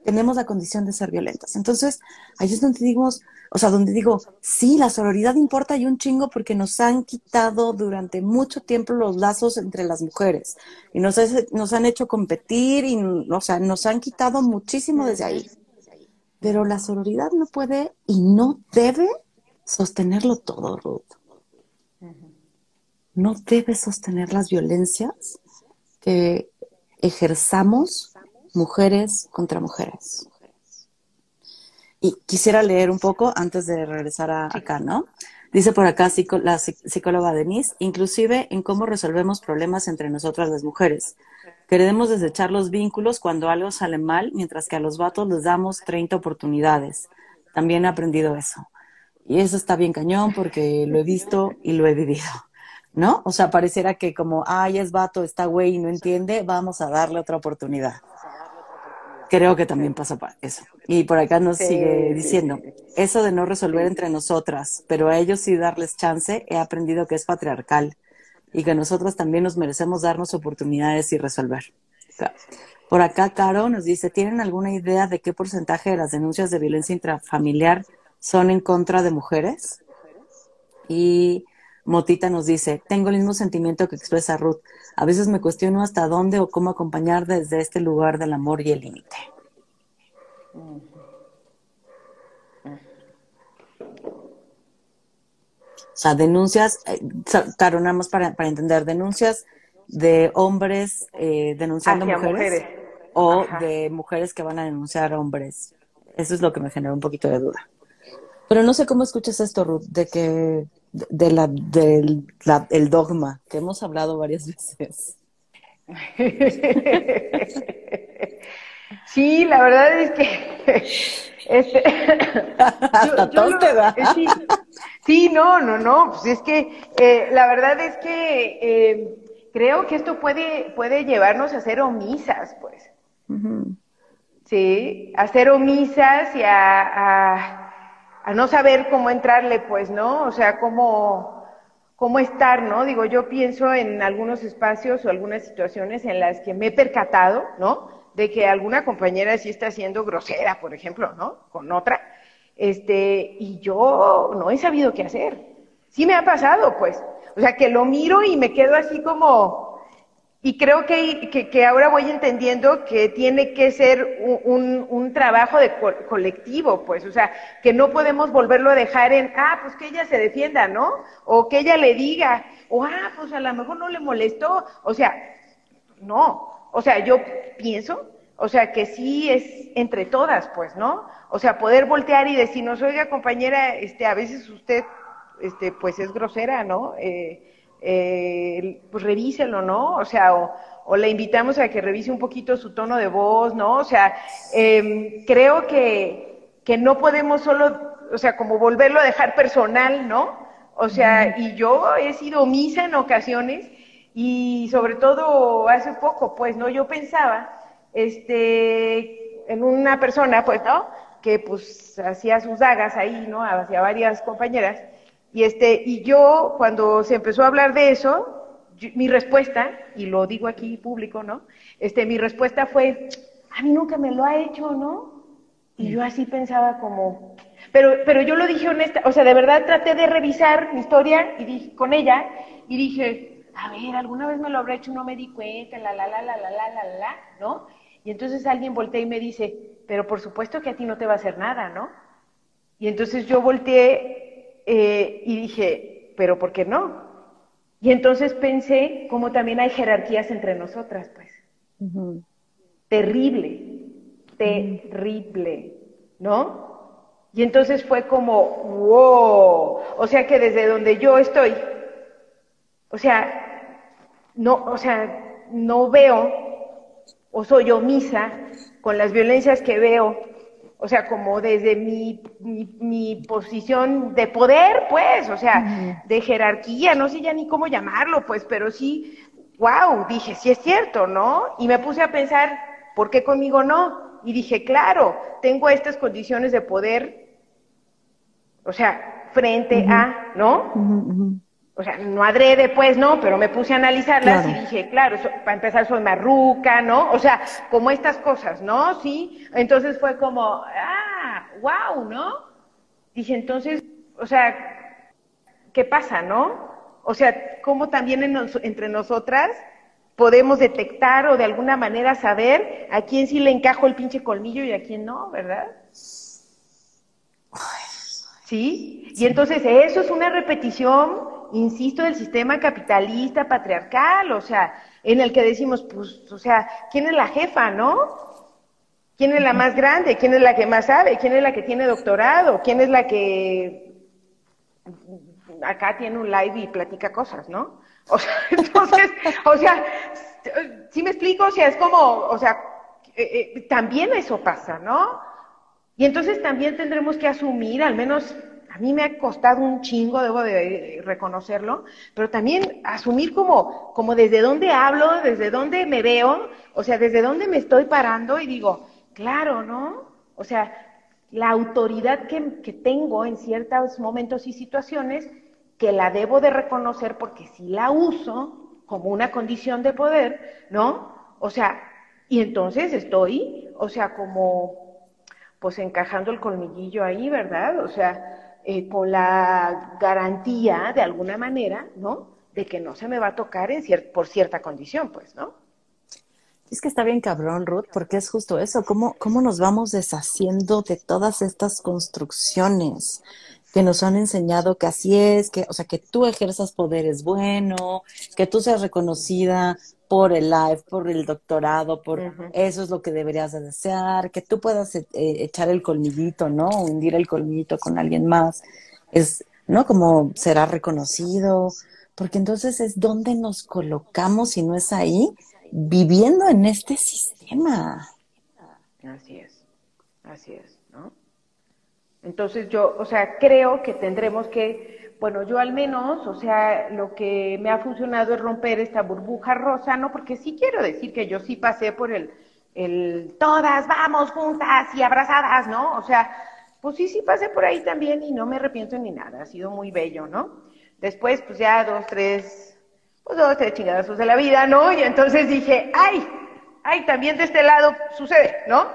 S1: tenemos la condición de ser violentas. Entonces, ahí es donde digo, o sea, donde digo, sí, la sororidad importa y un chingo porque nos han quitado durante mucho tiempo los lazos entre las mujeres y nos, nos han hecho competir y, o sea, nos han quitado muchísimo desde ahí. Pero la sororidad no puede y no debe sostenerlo todo, Ruth. No debe sostener las violencias que ejerzamos mujeres contra mujeres. Y quisiera leer un poco antes de regresar a, acá, ¿no? Dice por acá la psicóloga Denise, inclusive en cómo resolvemos problemas entre nosotras las mujeres. Queremos desechar los vínculos cuando algo sale mal, mientras que a los vatos les damos 30 oportunidades. También he aprendido eso. Y eso está bien cañón porque lo he visto y lo he vivido. ¿No? O sea, pareciera que como, ay, es vato, está güey y no entiende, vamos a darle otra oportunidad creo que también pasa para eso. Y por acá nos sigue diciendo, eso de no resolver entre nosotras, pero a ellos sí darles chance, he aprendido que es patriarcal y que nosotros también nos merecemos darnos oportunidades y resolver. Por acá, Caro nos dice, ¿tienen alguna idea de qué porcentaje de las denuncias de violencia intrafamiliar son en contra de mujeres? Y Motita nos dice, tengo el mismo sentimiento que expresa Ruth. A veces me cuestiono hasta dónde o cómo acompañar desde este lugar del amor y el límite. O sea, denuncias, eh, nada más para, entender, denuncias de hombres eh, denunciando mujeres, o de mujeres que van a denunciar a hombres. Eso es lo que me genera un poquito de duda. Pero no sé cómo escuchas esto, Ruth, de que de la, del el dogma que hemos hablado varias veces.
S2: Sí, la verdad es que este,
S1: hasta te da.
S2: Sí, no, no, no, pues es que eh, la verdad es que eh, creo que esto puede puede llevarnos a ser omisas, pues. Sí, a ser omisas y a a no saber cómo entrarle, pues, ¿no? O sea, cómo, cómo estar, ¿no? Digo, yo pienso en algunos espacios o algunas situaciones en las que me he percatado, ¿no? De que alguna compañera sí está siendo grosera, por ejemplo, ¿no? Con otra. Este, y yo no he sabido qué hacer. Sí me ha pasado, pues. O sea, que lo miro y me quedo así como, y creo que, que, ahora voy entendiendo que tiene que ser un, un, trabajo de colectivo, pues, o sea, que no podemos volverlo a dejar en, ah, pues que ella se defienda, ¿no? O que ella le diga, o ah, pues a lo mejor no le molestó, o sea, no, o sea, yo pienso, o sea, que sí es entre todas, pues, ¿no? O sea, poder voltear y decirnos, oiga, compañera, este, a veces usted, este, pues es grosera, ¿no? Eh, eh, pues revíselo, ¿no? O sea, o, le invitamos a que revise un poquito su tono de voz, ¿no? O sea, em, creo que, que no podemos solo, o sea, como volverlo a dejar personal, ¿no? O sea, y yo he sido misa en ocasiones y sobre todo hace poco, pues, ¿no? Yo pensaba, este, en una persona, pues, ¿no? Que pues hacía sus dagas ahí, ¿no? Hacia varias compañeras y, este, y yo, cuando se empezó a hablar de eso, mi respuesta, y lo digo aquí público, ¿no? Este, mi respuesta fue, a mí nunca me lo ha hecho, ¿no? Y yo así pensaba como, pero, pero yo lo dije honesta, o sea, de verdad traté de revisar mi historia y dije, con ella y dije, a ver, alguna vez me lo habrá hecho, no me di cuenta, la, la, la, la, la, la, la, la, ¿no? Y entonces alguien voltea y me dice, pero por supuesto que a ti no te va a hacer nada, ¿no? Y entonces yo volteé eh, y dije, pero ¿por qué no? Y entonces pensé cómo también hay jerarquías entre nosotras, pues. Terrible, terrible, ¿no? Y entonces fue como, wow, o sea que desde donde yo estoy, o sea, no, o sea, no veo o soy omisa con las violencias que veo o sea, como desde mi, mi, posición de poder, pues, o sea, de jerarquía, no sé ya ni cómo llamarlo, pues, pero sí, wow, dije, sí es cierto, ¿no? Y me puse a pensar, ¿por qué conmigo no? Y dije, claro, tengo estas condiciones de poder, o sea, frente a, ¿no? O sea, no adrede, pues, ¿no? Pero me puse a analizarlas y dije, claro, para empezar soy marruca, ¿no? O sea, como estas cosas, ¿no? Sí. Entonces fue como, ah, wow, ¿no? Dije, entonces, o sea, ¿qué pasa, no? O sea, cómo también entre nosotras podemos detectar o de alguna manera saber a quién sí le encajo el pinche colmillo y a quién no, ¿verdad? ¿Sí? Y entonces eso es una repetición insisto, del sistema capitalista, patriarcal, o sea, en el que decimos, pues, o sea, ¿quién es la jefa, no? ¿Quién es la más grande? ¿Quién es la que más sabe? ¿Quién es la que tiene doctorado? ¿Quién es la que acá tiene un live y platica cosas, no? O sea, entonces, o sea, si me explico, o sea, es como, o sea, eh, eh, también eso pasa, ¿no? Y entonces también tendremos que asumir, al menos a mí me ha costado un chingo, debo de reconocerlo, pero también asumir como, como desde dónde hablo, desde dónde me veo, o sea, desde dónde me estoy parando y digo, claro, ¿no? O sea, la autoridad que, tengo en ciertos momentos y situaciones, que la debo de reconocer porque si la uso como una condición de poder, ¿no? O sea, Y entonces estoy, o sea, como, pues encajando el colmillillo ahí, ¿verdad? O sea, eh, con la garantía, de alguna manera, ¿no? De que no se me va a tocar en por cierta condición, pues, ¿no?
S1: Es que está bien cabrón, Ruth, porque es justo eso, cómo, cómo nos vamos deshaciendo de todas estas construcciones que nos han enseñado que así es, que, o sea, que tú ejerzas poder es bueno, que tú seas reconocida por el live, por el doctorado, por eso es lo que deberías de desear, que tú puedas eh, echar el colmillito, ¿no? hundir el colmillito con alguien más, es, ¿no? Como será reconocido, porque entonces es donde nos colocamos si no es ahí, viviendo en este sistema.
S2: Así es, así es, ¿no? Entonces yo, o sea, creo que tendremos que, bueno, yo al menos, o sea, lo que me ha funcionado es romper esta burbuja rosa, ¿no? Porque sí quiero decir que yo sí pasé por el, el todas vamos juntas y abrazadas, ¿no? O sea, pues sí, sí pasé por ahí también y no me arrepiento ni nada, ha sido muy bello, ¿no? Después, pues ya dos, tres pues dos, tres chingadazos de la vida, ¿no? Y entonces dije, ay, ay, también de este lado sucede, ¿no?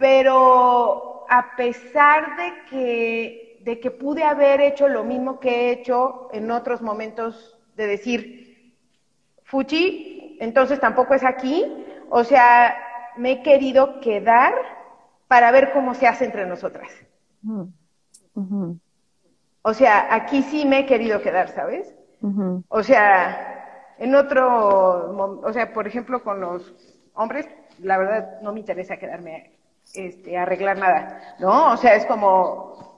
S2: Pero a pesar de que, de que pude haber hecho lo mismo que he hecho en otros momentos de decir, Fuchi, entonces tampoco es aquí, o sea, me he querido quedar para ver cómo se hace entre nosotras. O sea, aquí sí me he querido quedar, ¿sabes? O sea, en otro, o sea, por ejemplo, con los hombres, la verdad no me interesa quedarme este, arreglar nada, ¿no? O sea, es como,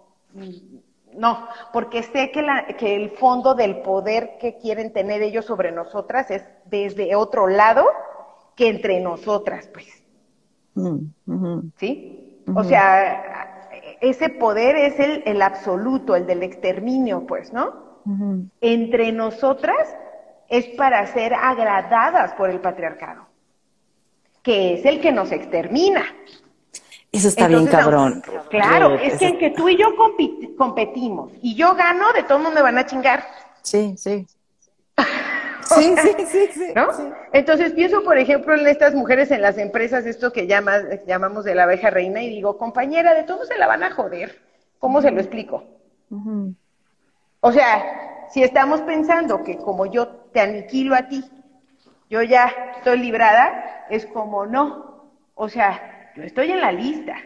S2: no, porque sé que, la, que el fondo del poder que quieren tener ellos sobre nosotras es desde otro lado que entre nosotras, pues. Mm, ¿Sí? O sea, ese poder es el, el, absoluto, el del exterminio, pues, ¿no? Entre nosotras es para ser agradadas por el patriarcado, que es el que nos extermina.
S1: Eso está bien cabrón.
S2: Claro, es que en que tú y yo competimos y yo gano, de todo mundo me van a chingar.
S1: Sí, sí. sí, sí, sí, sí,
S2: ¿no? Entonces pienso, por ejemplo, en estas mujeres en las empresas, esto que llamamos de la abeja reina, y digo, compañera, de todos se la van a joder. ¿Cómo se lo explico? O sea, si estamos pensando que como yo te aniquilo a ti, yo ya estoy librada, es como no. O sea, yo estoy en la lista.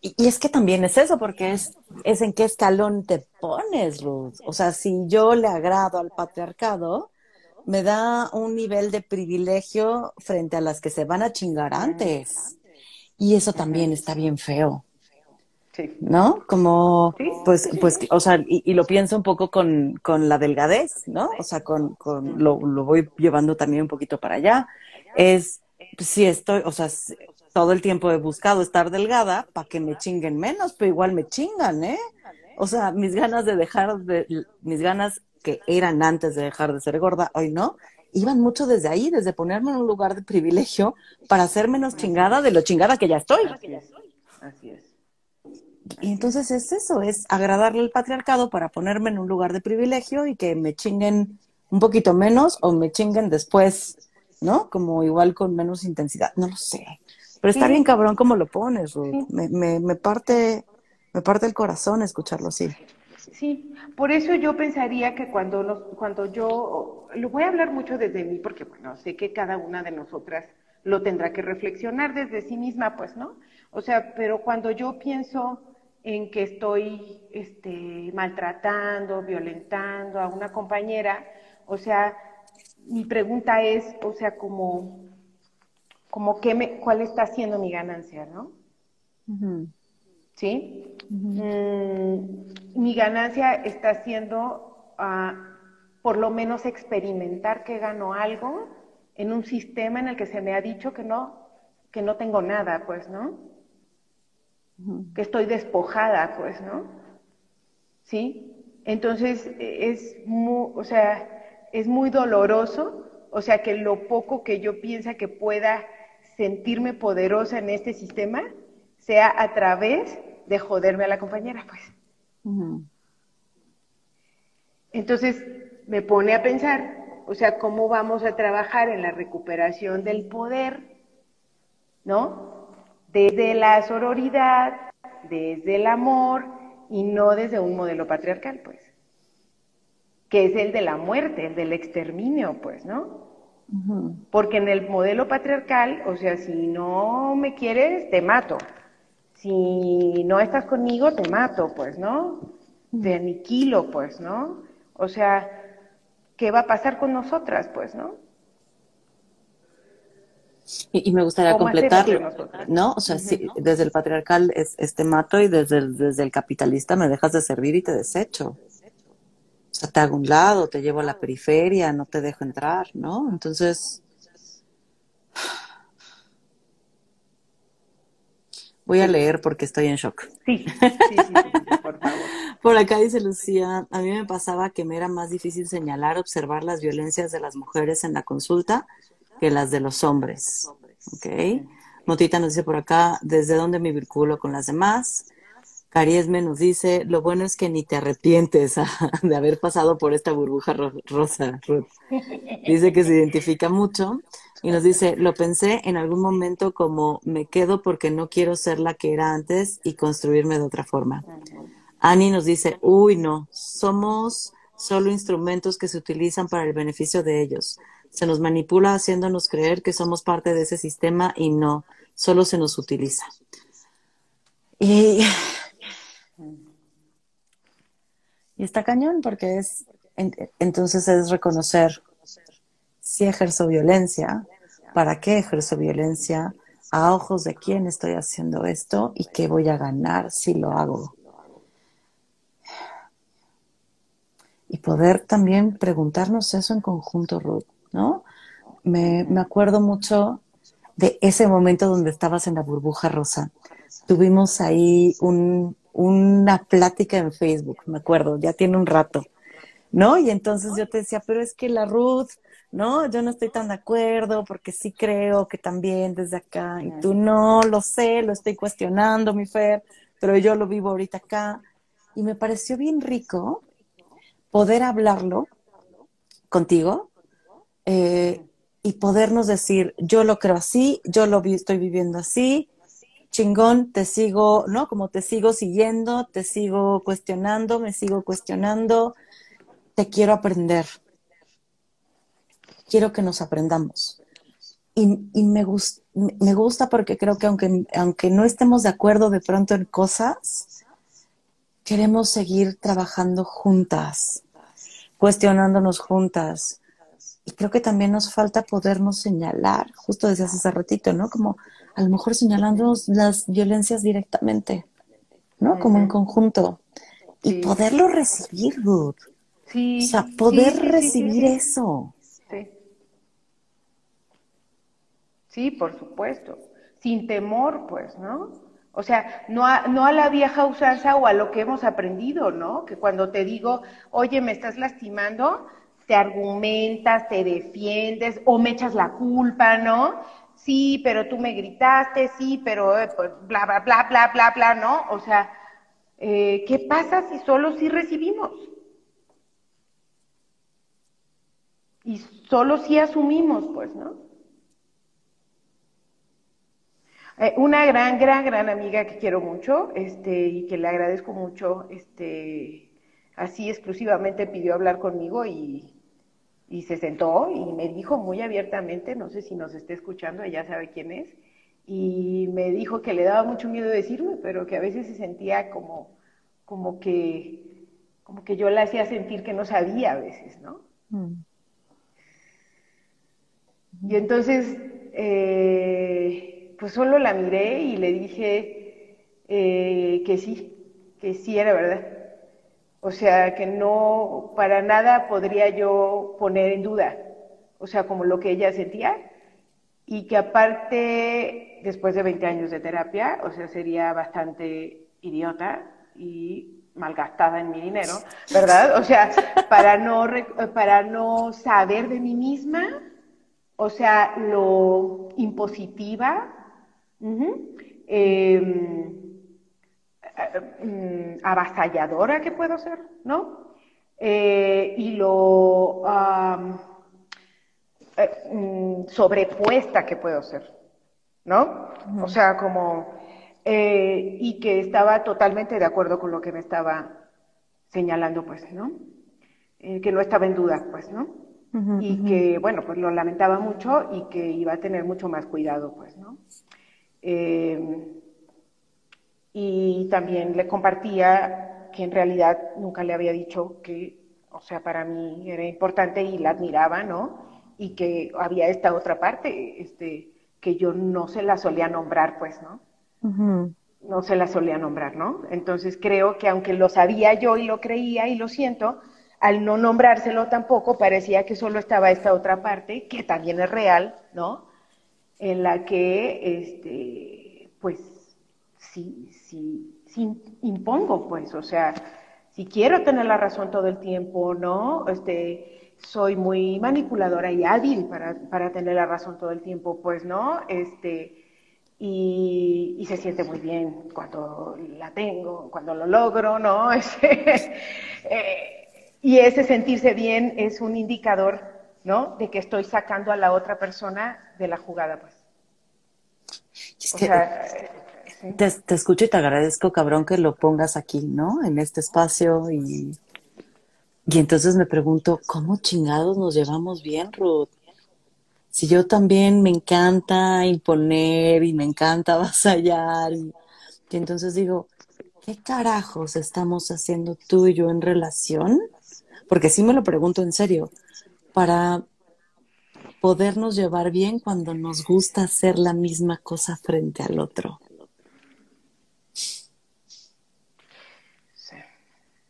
S1: Y, es que también es eso, porque es, es en qué escalón te pones, Ruth. O sea, si yo le agrado al patriarcado, me da un nivel de privilegio frente a las que se van a chingar antes. Y eso también está bien feo. ¿no? Como, pues, pues, o sea, y, lo pienso un poco con, con la delgadez, ¿no? O sea, con, con lo, lo, voy llevando también un poquito para allá. Es, si estoy, o sea, todo el tiempo he buscado estar delgada para que me chinguen menos, pero igual me chingan, ¿eh? O sea, mis ganas de dejar de, mis ganas que eran antes de dejar de ser gorda, hoy no, iban mucho desde ahí, desde ponerme en un lugar de privilegio para ser menos chingada de lo chingada que ya estoy. Así es. Y entonces es eso, es agradarle al patriarcado para ponerme en un lugar de privilegio y que me chinguen un poquito menos o me chinguen después, ¿no? Como igual con menos intensidad, no lo sé. Pero está bien cabrón como lo pones, Ruth. Me, me, me, parte, me parte el corazón escucharlo así.
S2: Sí, por eso yo pensaría que cuando, nos, cuando yo, lo voy a hablar mucho desde mí, porque bueno, sé que cada una de nosotras lo tendrá que reflexionar desde sí misma, pues, ¿no? O sea, pero cuando yo pienso en que estoy este, maltratando, violentando a una compañera, o sea, mi pregunta es, o sea, como, como qué me, cuál está siendo mi ganancia, ¿no? ¿Sí? Mm, mi ganancia está siendo, uh, por lo menos, experimentar que gano algo en un sistema en el que se me ha dicho que no, que no tengo nada, pues, ¿no? que estoy despojada, pues, ¿no? ¿Sí? Entonces es muy, o sea, es muy doloroso, o sea, que lo poco que yo piensa que pueda sentirme poderosa en este sistema sea a través de joderme a la compañera, pues. Entonces me pone a pensar, O sea, cómo vamos a trabajar en la recuperación del poder, ¿no? Desde la sororidad, desde el amor y no desde un modelo patriarcal, pues. Que es el de la muerte, el del exterminio, pues, ¿no? Porque en el modelo patriarcal, o sea, si no me quieres, te mato. Si no estás conmigo, te mato, pues, ¿no? Te aniquilo, pues, ¿no? O sea, ¿qué va a pasar con nosotras, pues, no?
S1: Y, me gustaría completarlo, ¿no? O sea, sí, desde el patriarcal es, te mato y desde el, desde el capitalista me dejas de servir y te desecho. Sea, te hago un lado, te llevo a la periferia, no te dejo entrar, ¿no? Entonces, voy a leer porque estoy en shock.
S2: Sí, sí, sí, por favor.
S1: Por acá dice Lucía, a mí me pasaba que me era más difícil señalar, observar las violencias de las mujeres en la consulta que las de los hombres. ¿Ok? Motita nos dice por acá, ¿desde dónde me vinculo con las demás? Cariesme nos dice, lo bueno es que ni te arrepientes de haber pasado por esta burbuja rosa. Dice que se identifica mucho y nos dice, lo pensé en algún momento como me quedo porque no quiero ser la que era antes y construirme de otra forma. Ani nos dice, uy, no, somos solo instrumentos que se utilizan para el beneficio de ellos. Se nos manipula haciéndonos creer que somos parte de ese sistema y no, solo se nos utiliza. Y y está cañón porque es, entonces es reconocer si ejerzo violencia, para qué ejerzo violencia, a ojos de quién estoy haciendo esto y qué voy a ganar si lo hago. Y poder también preguntarnos eso en conjunto, Ruth, ¿no? Me, me acuerdo mucho de ese momento donde estabas en la burbuja rosa. Tuvimos ahí un, una plática en Facebook, me acuerdo, ya tiene un rato, ¿no? Y entonces yo te decía, pero es que la Ruth, ¿no? Yo no estoy tan de acuerdo porque sí creo que también desde acá, y tú no, lo sé, lo estoy cuestionando, mi Fer, pero yo lo vivo ahorita acá. Y me pareció bien rico poder hablarlo contigo eh, y podernos decir, yo lo creo así, yo lo estoy viviendo así, chingón, te sigo, ¿no? Como te sigo siguiendo, te sigo cuestionando, me sigo cuestionando, te quiero aprender. Quiero que nos aprendamos. Y, y me, me gusta porque creo que aunque, aunque no estemos de acuerdo de pronto en cosas, queremos seguir trabajando juntas, cuestionándonos juntas. Y creo que también nos falta podernos señalar, justo desde hace ratito, ¿no? Como a lo mejor señalando las violencias directamente, ¿no? Como en conjunto. Y poderlo recibir, Ruth. Sí. O sea, poder recibir eso. Sí.
S2: Sí, por supuesto. Sin temor, pues, ¿no? O sea, no a, no a la vieja usanza o a lo que hemos aprendido, ¿no? Que cuando te digo, oye, me estás lastimando, te argumentas, te defiendes o me echas la culpa, ¿no? sí, pero tú me gritaste, sí, pero eh, pues, bla, bla, bla, bla, bla, bla, ¿no? O sea, eh, ¿qué pasa si solo sí recibimos? Y solo sí asumimos, pues, ¿no? Eh, una gran, gran, gran amiga que quiero mucho, este, y que le agradezco mucho, este, así exclusivamente pidió hablar conmigo y y se sentó y me dijo muy abiertamente, no sé si nos está escuchando, ella sabe quién es, y me dijo que le daba mucho miedo decirme, pero que a veces se sentía como, como que, como que yo la hacía sentir que no sabía a veces, ¿no? Mm. Y entonces, eh, pues solo la miré y le dije eh, que sí, que sí era verdad o sea, que no, para nada podría yo poner en duda, o sea, como lo que ella sentía, y que aparte, después de 20 años de terapia, o sea, sería bastante idiota y malgastada en mi dinero, ¿verdad? O sea, para no, para no saber de mí misma, o sea, lo impositiva, Mm, avasalladora que puedo ser, ¿no? Eh, y lo sobrepuesta que puedo ser, ¿no? O sea, como, eh, y que estaba totalmente de acuerdo con lo que me estaba señalando, pues, ¿no? Eh, que no estaba en duda, pues, ¿no? y que, bueno, pues lo lamentaba mucho y que iba a tener mucho más cuidado, pues, ¿no? Eh, y también le compartía que en realidad nunca le había dicho que, o sea, para mí era importante y la admiraba, ¿no? Y que había esta otra parte, este, que yo no se la solía nombrar, pues, ¿no? No se la solía nombrar, ¿no? Entonces creo que aunque lo sabía yo y lo creía y lo siento, al no nombrárselo tampoco, parecía que solo estaba esta otra parte, que también es real, ¿no? En la que, este, pues, sí, sí, sí impongo, pues, o sea, si quiero tener la razón todo el tiempo, ¿no? Este, soy muy manipuladora y hábil para, para tener la razón todo el tiempo, pues, ¿no? Este, y, y, se siente muy bien cuando la tengo, cuando lo logro, ¿no? Este, eh, y ese sentirse bien es un indicador, ¿no? De que estoy sacando a la otra persona de la jugada, pues.
S1: o sea, te, escucho y te agradezco, cabrón, que lo pongas aquí, ¿no? En este espacio y, y entonces me pregunto, ¿cómo chingados nos llevamos bien, Ruth? Si yo también me encanta imponer y me encanta avasallar y entonces digo, ¿qué carajos estamos haciendo tú y yo en relación? porque sí me lo pregunto en serio, para podernos llevar bien cuando nos gusta hacer la misma cosa frente al otro.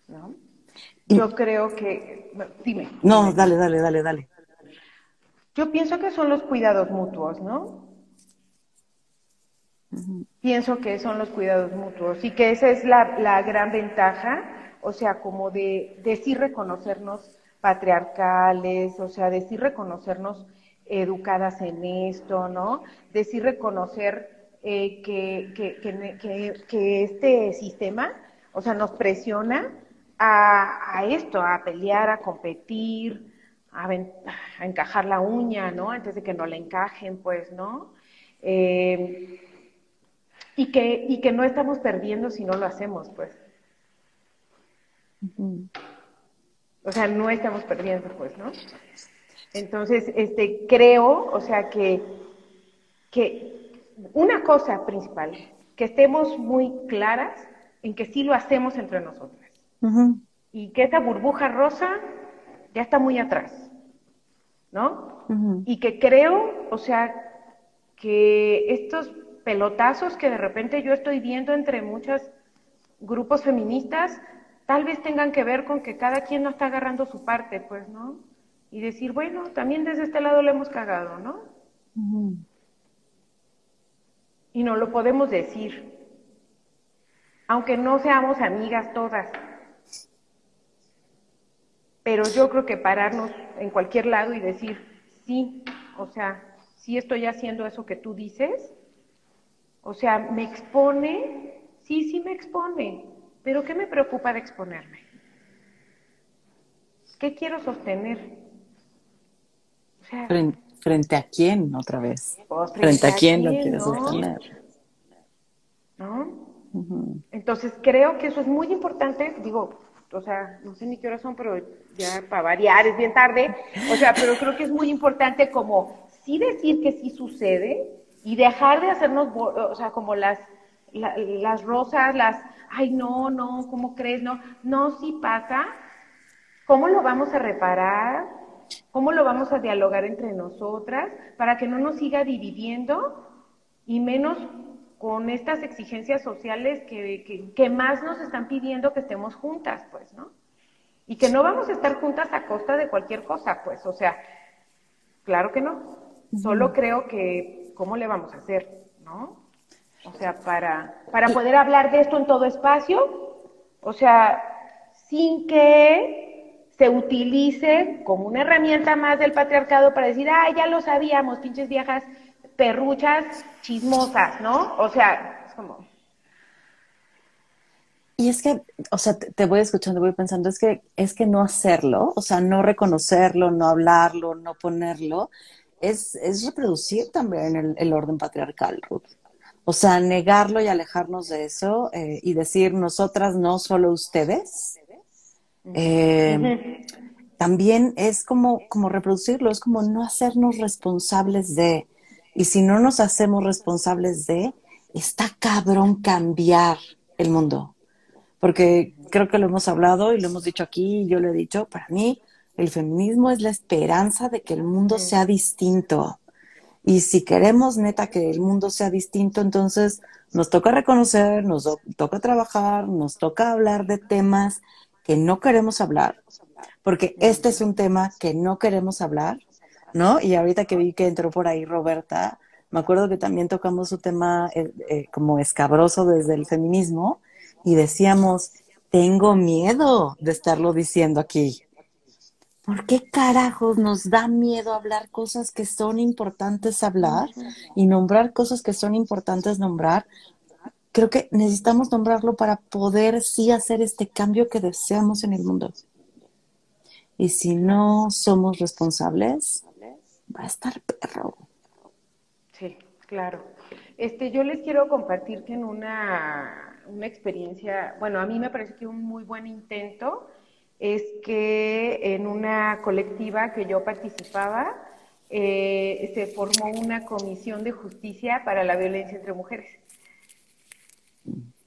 S2: ¿No? Yo creo que, dime.
S1: No, dale, dale, dale, dale.
S2: Yo pienso que son los cuidados mutuos, ¿no? Pienso que son los cuidados mutuos y que esa es la, la gran ventaja o sea, como de, decir reconocernos patriarcales, o sea, decir reconocernos educadas en esto, ¿no? Decir reconocer eh, que, que, que, este sistema, o sea, nos presiona a, esto, a pelear, a competir, a, encajar la uña, ¿no? Antes de que no la encajen, pues, ¿no? Eh, y, que, y que no estamos perdiendo si no lo hacemos, pues. O sea, no estamos perdiendo, pues, ¿no? Entonces, este, creo, o sea, que, que una cosa principal, que estemos muy claras en que sí lo hacemos entre nosotras. Y que esa burbuja rosa ya está muy atrás, ¿no? Y que creo, o sea, que estos pelotazos que de repente yo estoy viendo entre muchos grupos feministas, tal vez tengan que ver con que cada quien no está agarrando su parte, pues, ¿no? Y decir, bueno, también desde este lado le hemos cagado, ¿no? Y no lo podemos decir, aunque no seamos amigas todas. Pero yo creo que pararnos en cualquier lado y decir, sí, o sea, sí estoy haciendo eso que tú dices, o sea, me expone, sí, sí me expone, pero ¿qué me preocupa de exponerme? ¿Qué quiero sostener?
S1: frente, a quién otra vez. Pues, frente, a quién, lo quiero sostener.
S2: ¿No? Entonces creo que eso es muy importante, digo, o sea, no sé ni qué hora son, pero ya para variar es bien tarde, o sea, pero creo que es muy importante como sí decir que sí sucede y dejar de hacernos, o sea, como las las rosas, las, ay, no, no, ¿cómo crees? No, no, sí pasa. ¿Cómo lo vamos a reparar? ¿Cómo lo vamos a dialogar entre nosotras para que no nos siga dividiendo y menos con estas exigencias sociales que, que, más nos están pidiendo que estemos juntas, pues, ¿no? Y que no vamos a estar juntas a costa de cualquier cosa, pues, o sea, claro que no. Solo creo que, ¿cómo le vamos a hacer, no? O sea, para, para poder hablar de esto en todo espacio, o sea, sin que se utilice como una herramienta más del patriarcado para decir, ah, ya lo sabíamos, pinches viejas perruchas chismosas, ¿no? O sea, es como...
S1: Y es que, o sea, te, voy escuchando, voy pensando, es que, es que no hacerlo, o sea, no reconocerlo, no hablarlo, no ponerlo, es, es reproducir también el, el orden patriarcal, Ruth. O sea, negarlo y alejarnos de eso eh, y decir nosotras no, solo ustedes. Eh, también es como, como reproducirlo, es como no hacernos responsables de. Y si no nos hacemos responsables de, está cabrón cambiar el mundo. Porque creo que lo hemos hablado y lo hemos dicho aquí, y yo lo he dicho, para mí el feminismo es la esperanza de que el mundo sea distinto. Y si queremos neta que el mundo sea distinto, entonces nos toca reconocer, nos toca trabajar, nos toca hablar de temas que no queremos hablar, porque este es un tema que no queremos hablar, ¿no? Y ahorita que vi que entró por ahí Roberta, me acuerdo que también tocamos un tema eh, eh, como escabroso desde el feminismo y decíamos, tengo miedo de estarlo diciendo aquí, ¿por qué carajos nos da miedo hablar cosas que son importantes hablar y nombrar cosas que son importantes nombrar? Creo que necesitamos nombrarlo para poder sí hacer este cambio que deseamos en el mundo. Y si no somos responsables, va a estar perro.
S2: Sí, claro. Este, yo les quiero compartir que en una, una experiencia, bueno, a mí me parece que un muy buen intento es que en una colectiva que yo participaba eh, se formó una comisión de justicia para la violencia entre mujeres.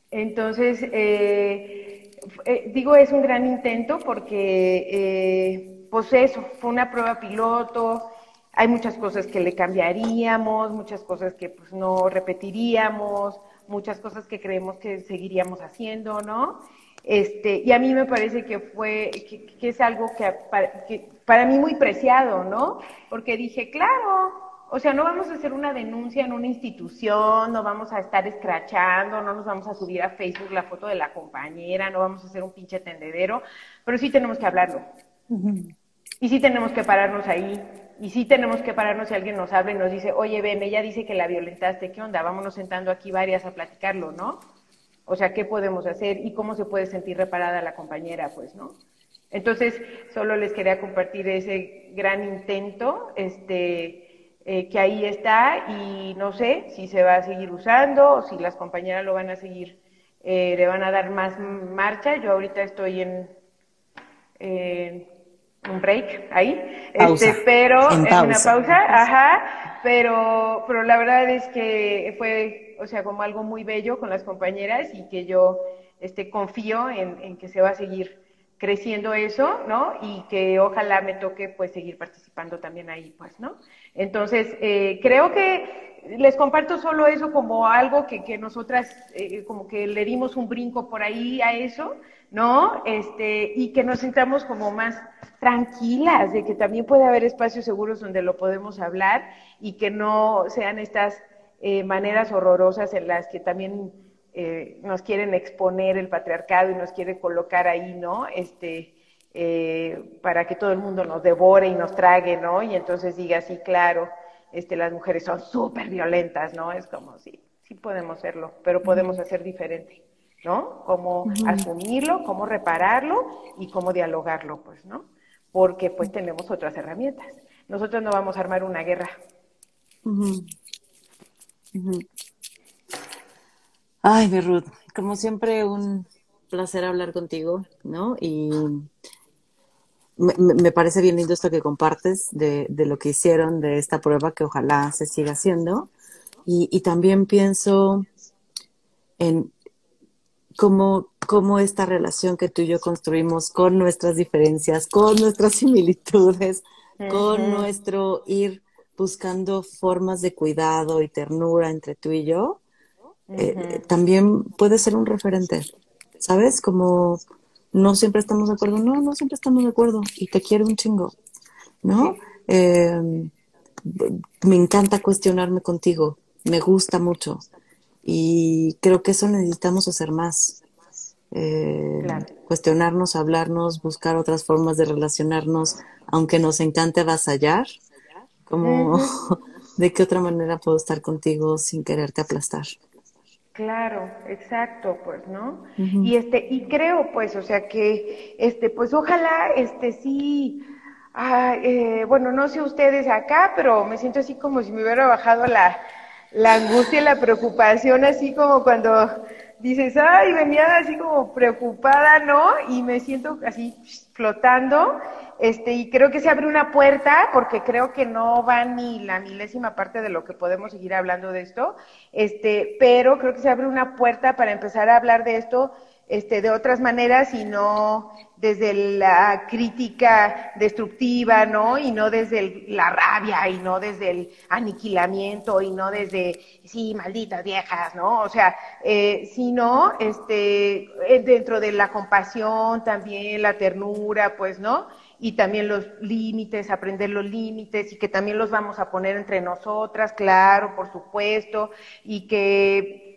S2: Entonces, eh, eh, digo, es un gran intento porque, pues eso, fue una prueba piloto, hay muchas cosas que le cambiaríamos, muchas cosas que pues no repetiríamos, muchas cosas que creemos que seguiríamos haciendo, ¿no? Este, y a mí me parece que fue, que, es algo que para, que para, mí muy preciado, ¿no? Porque dije, claro, o sea, no vamos a hacer una denuncia en una institución, no vamos a estar escrachando, no nos vamos a subir a Facebook la foto de la compañera, no vamos a hacer un pinche tendedero, pero sí tenemos que hablarlo. Y sí tenemos que pararnos ahí. Y sí tenemos que pararnos si alguien nos habla y nos dice, oye, ven, ella dice que la violentaste, ¿qué onda? Vámonos sentando aquí varias a platicarlo, ¿no? O sea, ¿qué podemos hacer y cómo se puede sentir reparada la compañera, pues, ¿no? Entonces, solo les quería compartir ese gran intento, este, eh, que ahí está y no sé si se va a seguir usando o si las compañeras lo van a seguir, eh, le van a dar más marcha. Yo ahorita estoy en, un break ahí, este, pero en, una pausa, ajá, pero, pero la verdad es que fue o sea, como algo muy bello con las compañeras y que yo este, confío en, que se va a seguir creciendo eso, ¿no? Y que ojalá me toque pues seguir participando también ahí, pues, ¿no? Entonces, eh, creo que les comparto solo eso como algo que, que nosotras eh, como que le dimos un brinco por ahí a eso, ¿no? Este, y que nos sintamos como más tranquilas de que también puede haber espacios seguros donde lo podemos hablar y que no sean estas eh, maneras horrorosas en las que también eh, nos quieren exponer el patriarcado y nos quiere colocar ahí, ¿no? Este, eh, para que todo el mundo nos devore y nos trague, ¿no? Y entonces diga, sí, claro, este, las mujeres son súper violentas, ¿no? Es como, sí, sí podemos serlo, pero podemos hacer diferente, ¿no? Cómo asumirlo, cómo repararlo y cómo dialogarlo, pues, ¿no? Porque pues tenemos otras herramientas. Nosotros no vamos a armar una guerra.
S1: Ay, Ruth, como siempre, un placer hablar contigo, ¿no? Y me, parece bien lindo esto que compartes de, lo que hicieron, de esta prueba que ojalá se siga haciendo. Y, también pienso en cómo, cómo esta relación que tú y yo construimos con nuestras diferencias, con nuestras similitudes, con nuestro ir buscando formas de cuidado y ternura entre tú y yo, eh, también puede ser un referente, ¿sabes? Como no siempre estamos de acuerdo, no, no siempre estamos de acuerdo y te quiero un chingo, ¿no? Em, me encanta cuestionarme contigo, me gusta mucho y creo que eso necesitamos hacer más. Eh, cuestionarnos, hablarnos, buscar otras formas de relacionarnos, aunque nos encante avasallar, como, ¿de qué otra manera puedo estar contigo sin quererte aplastar?
S2: Claro, exacto, pues, ¿no? Y este, y creo, pues, o sea que, este, pues, ojalá, este, sí, eh, bueno, no sé ustedes acá, pero me siento así como si me hubiera bajado la, la angustia y la preocupación, así como cuando dices, ay, venía así como preocupada, ¿no? Y me siento así flotando, este, y creo que se abre una puerta, porque creo que no va ni la milésima parte de lo que podemos seguir hablando de esto, este, pero creo que se abre una puerta para empezar a hablar de esto este, de otras maneras y no desde la crítica destructiva, ¿no? Y no desde la rabia y no desde el aniquilamiento y no desde, sí, malditas viejas, ¿no? O sea, eh, sino, este, eh, dentro de la compasión también, la ternura, pues, ¿no? Y también los límites, aprender los límites y que también los vamos a poner entre nosotras, claro, por supuesto, y que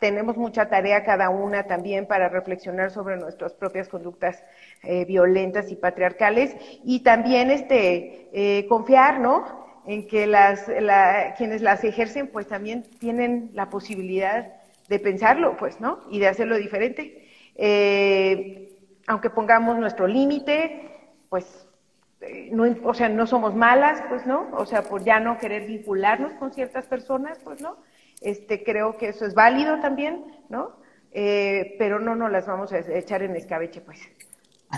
S2: tenemos mucha tarea cada una también para reflexionar sobre nuestras propias conductas eh, violentas y patriarcales y también este eh, confiar, ¿no? En que las, quienes las ejercen, pues también tienen la posibilidad de pensarlo, pues, ¿no? Y de hacerlo diferente. Eh, aunque pongamos nuestro límite, pues, no, o sea, no somos malas, pues, ¿no? O sea, por ya no querer vincularnos con ciertas personas, pues, ¿no? Este, creo que eso es válido también, ¿no? Eh, pero no nos las vamos a echar en escabeche, pues.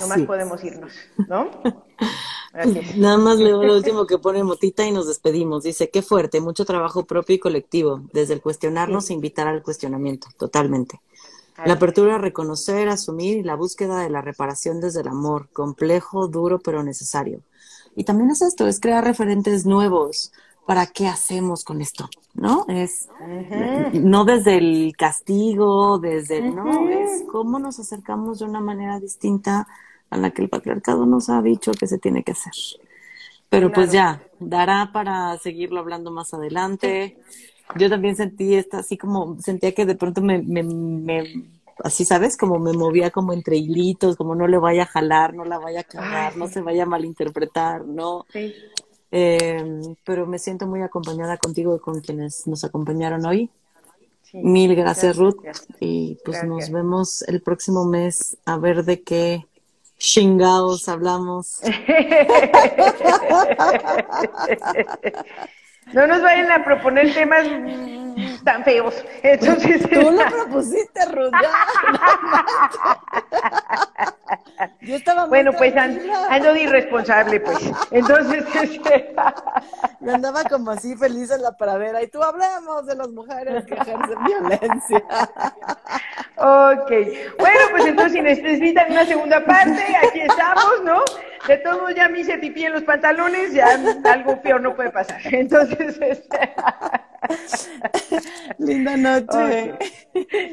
S2: No más podemos irnos, ¿no?
S1: Nada más leo lo último que pone Motita y nos despedimos. Dice, qué fuerte, mucho trabajo propio y colectivo, desde el cuestionarnos e invitar al cuestionamiento, totalmente. La apertura a reconocer, asumir y la búsqueda de la reparación desde el amor, complejo, duro, pero necesario. Y también es esto, es crear referentes nuevos, para qué hacemos con esto, ¿no? Es no desde el castigo, desde el, no, es cómo nos acercamos de una manera distinta a la que el patriarcado nos ha dicho que se tiene que hacer. Pero pues ya, dará para seguirlo hablando más adelante. Yo también sentí esta, así como sentía que de pronto me, me, me así sabes, como me movía como entre hilitos, como no le vaya a jalar, no la vaya a cagar, no se vaya a malinterpretar, ¿no? Sí. Eh, pero me siento muy acompañada contigo y con quienes nos acompañaron hoy. Mil gracias, Ruth. Y pues nos vemos el próximo mes a ver de qué chingados hablamos.
S2: no nos vayan a proponer temas tan feos. Entonces,
S1: Tú lo propusiste, Ruth.
S2: Yo estaba Bueno, pues ando de irresponsable, pues. Entonces, este...
S1: Me andaba como así feliz en la pradera. Y tú hablamos de las mujeres que ejercen violencia.
S2: Ok. Bueno, pues entonces si necesitan una segunda parte, aquí estamos, ¿no? De todos ya me hice pipí en los pantalones, ya algo peor no puede pasar. Entonces, este...
S1: Linda noche.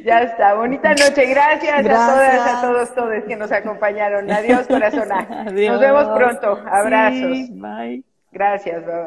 S2: Ya está, bonita noche. Gracias, a todas, a todos, todos que nos acompañaron. Adiós, corazón. Nos vemos pronto. Abrazos.
S1: bye.
S2: Gracias, bye bye.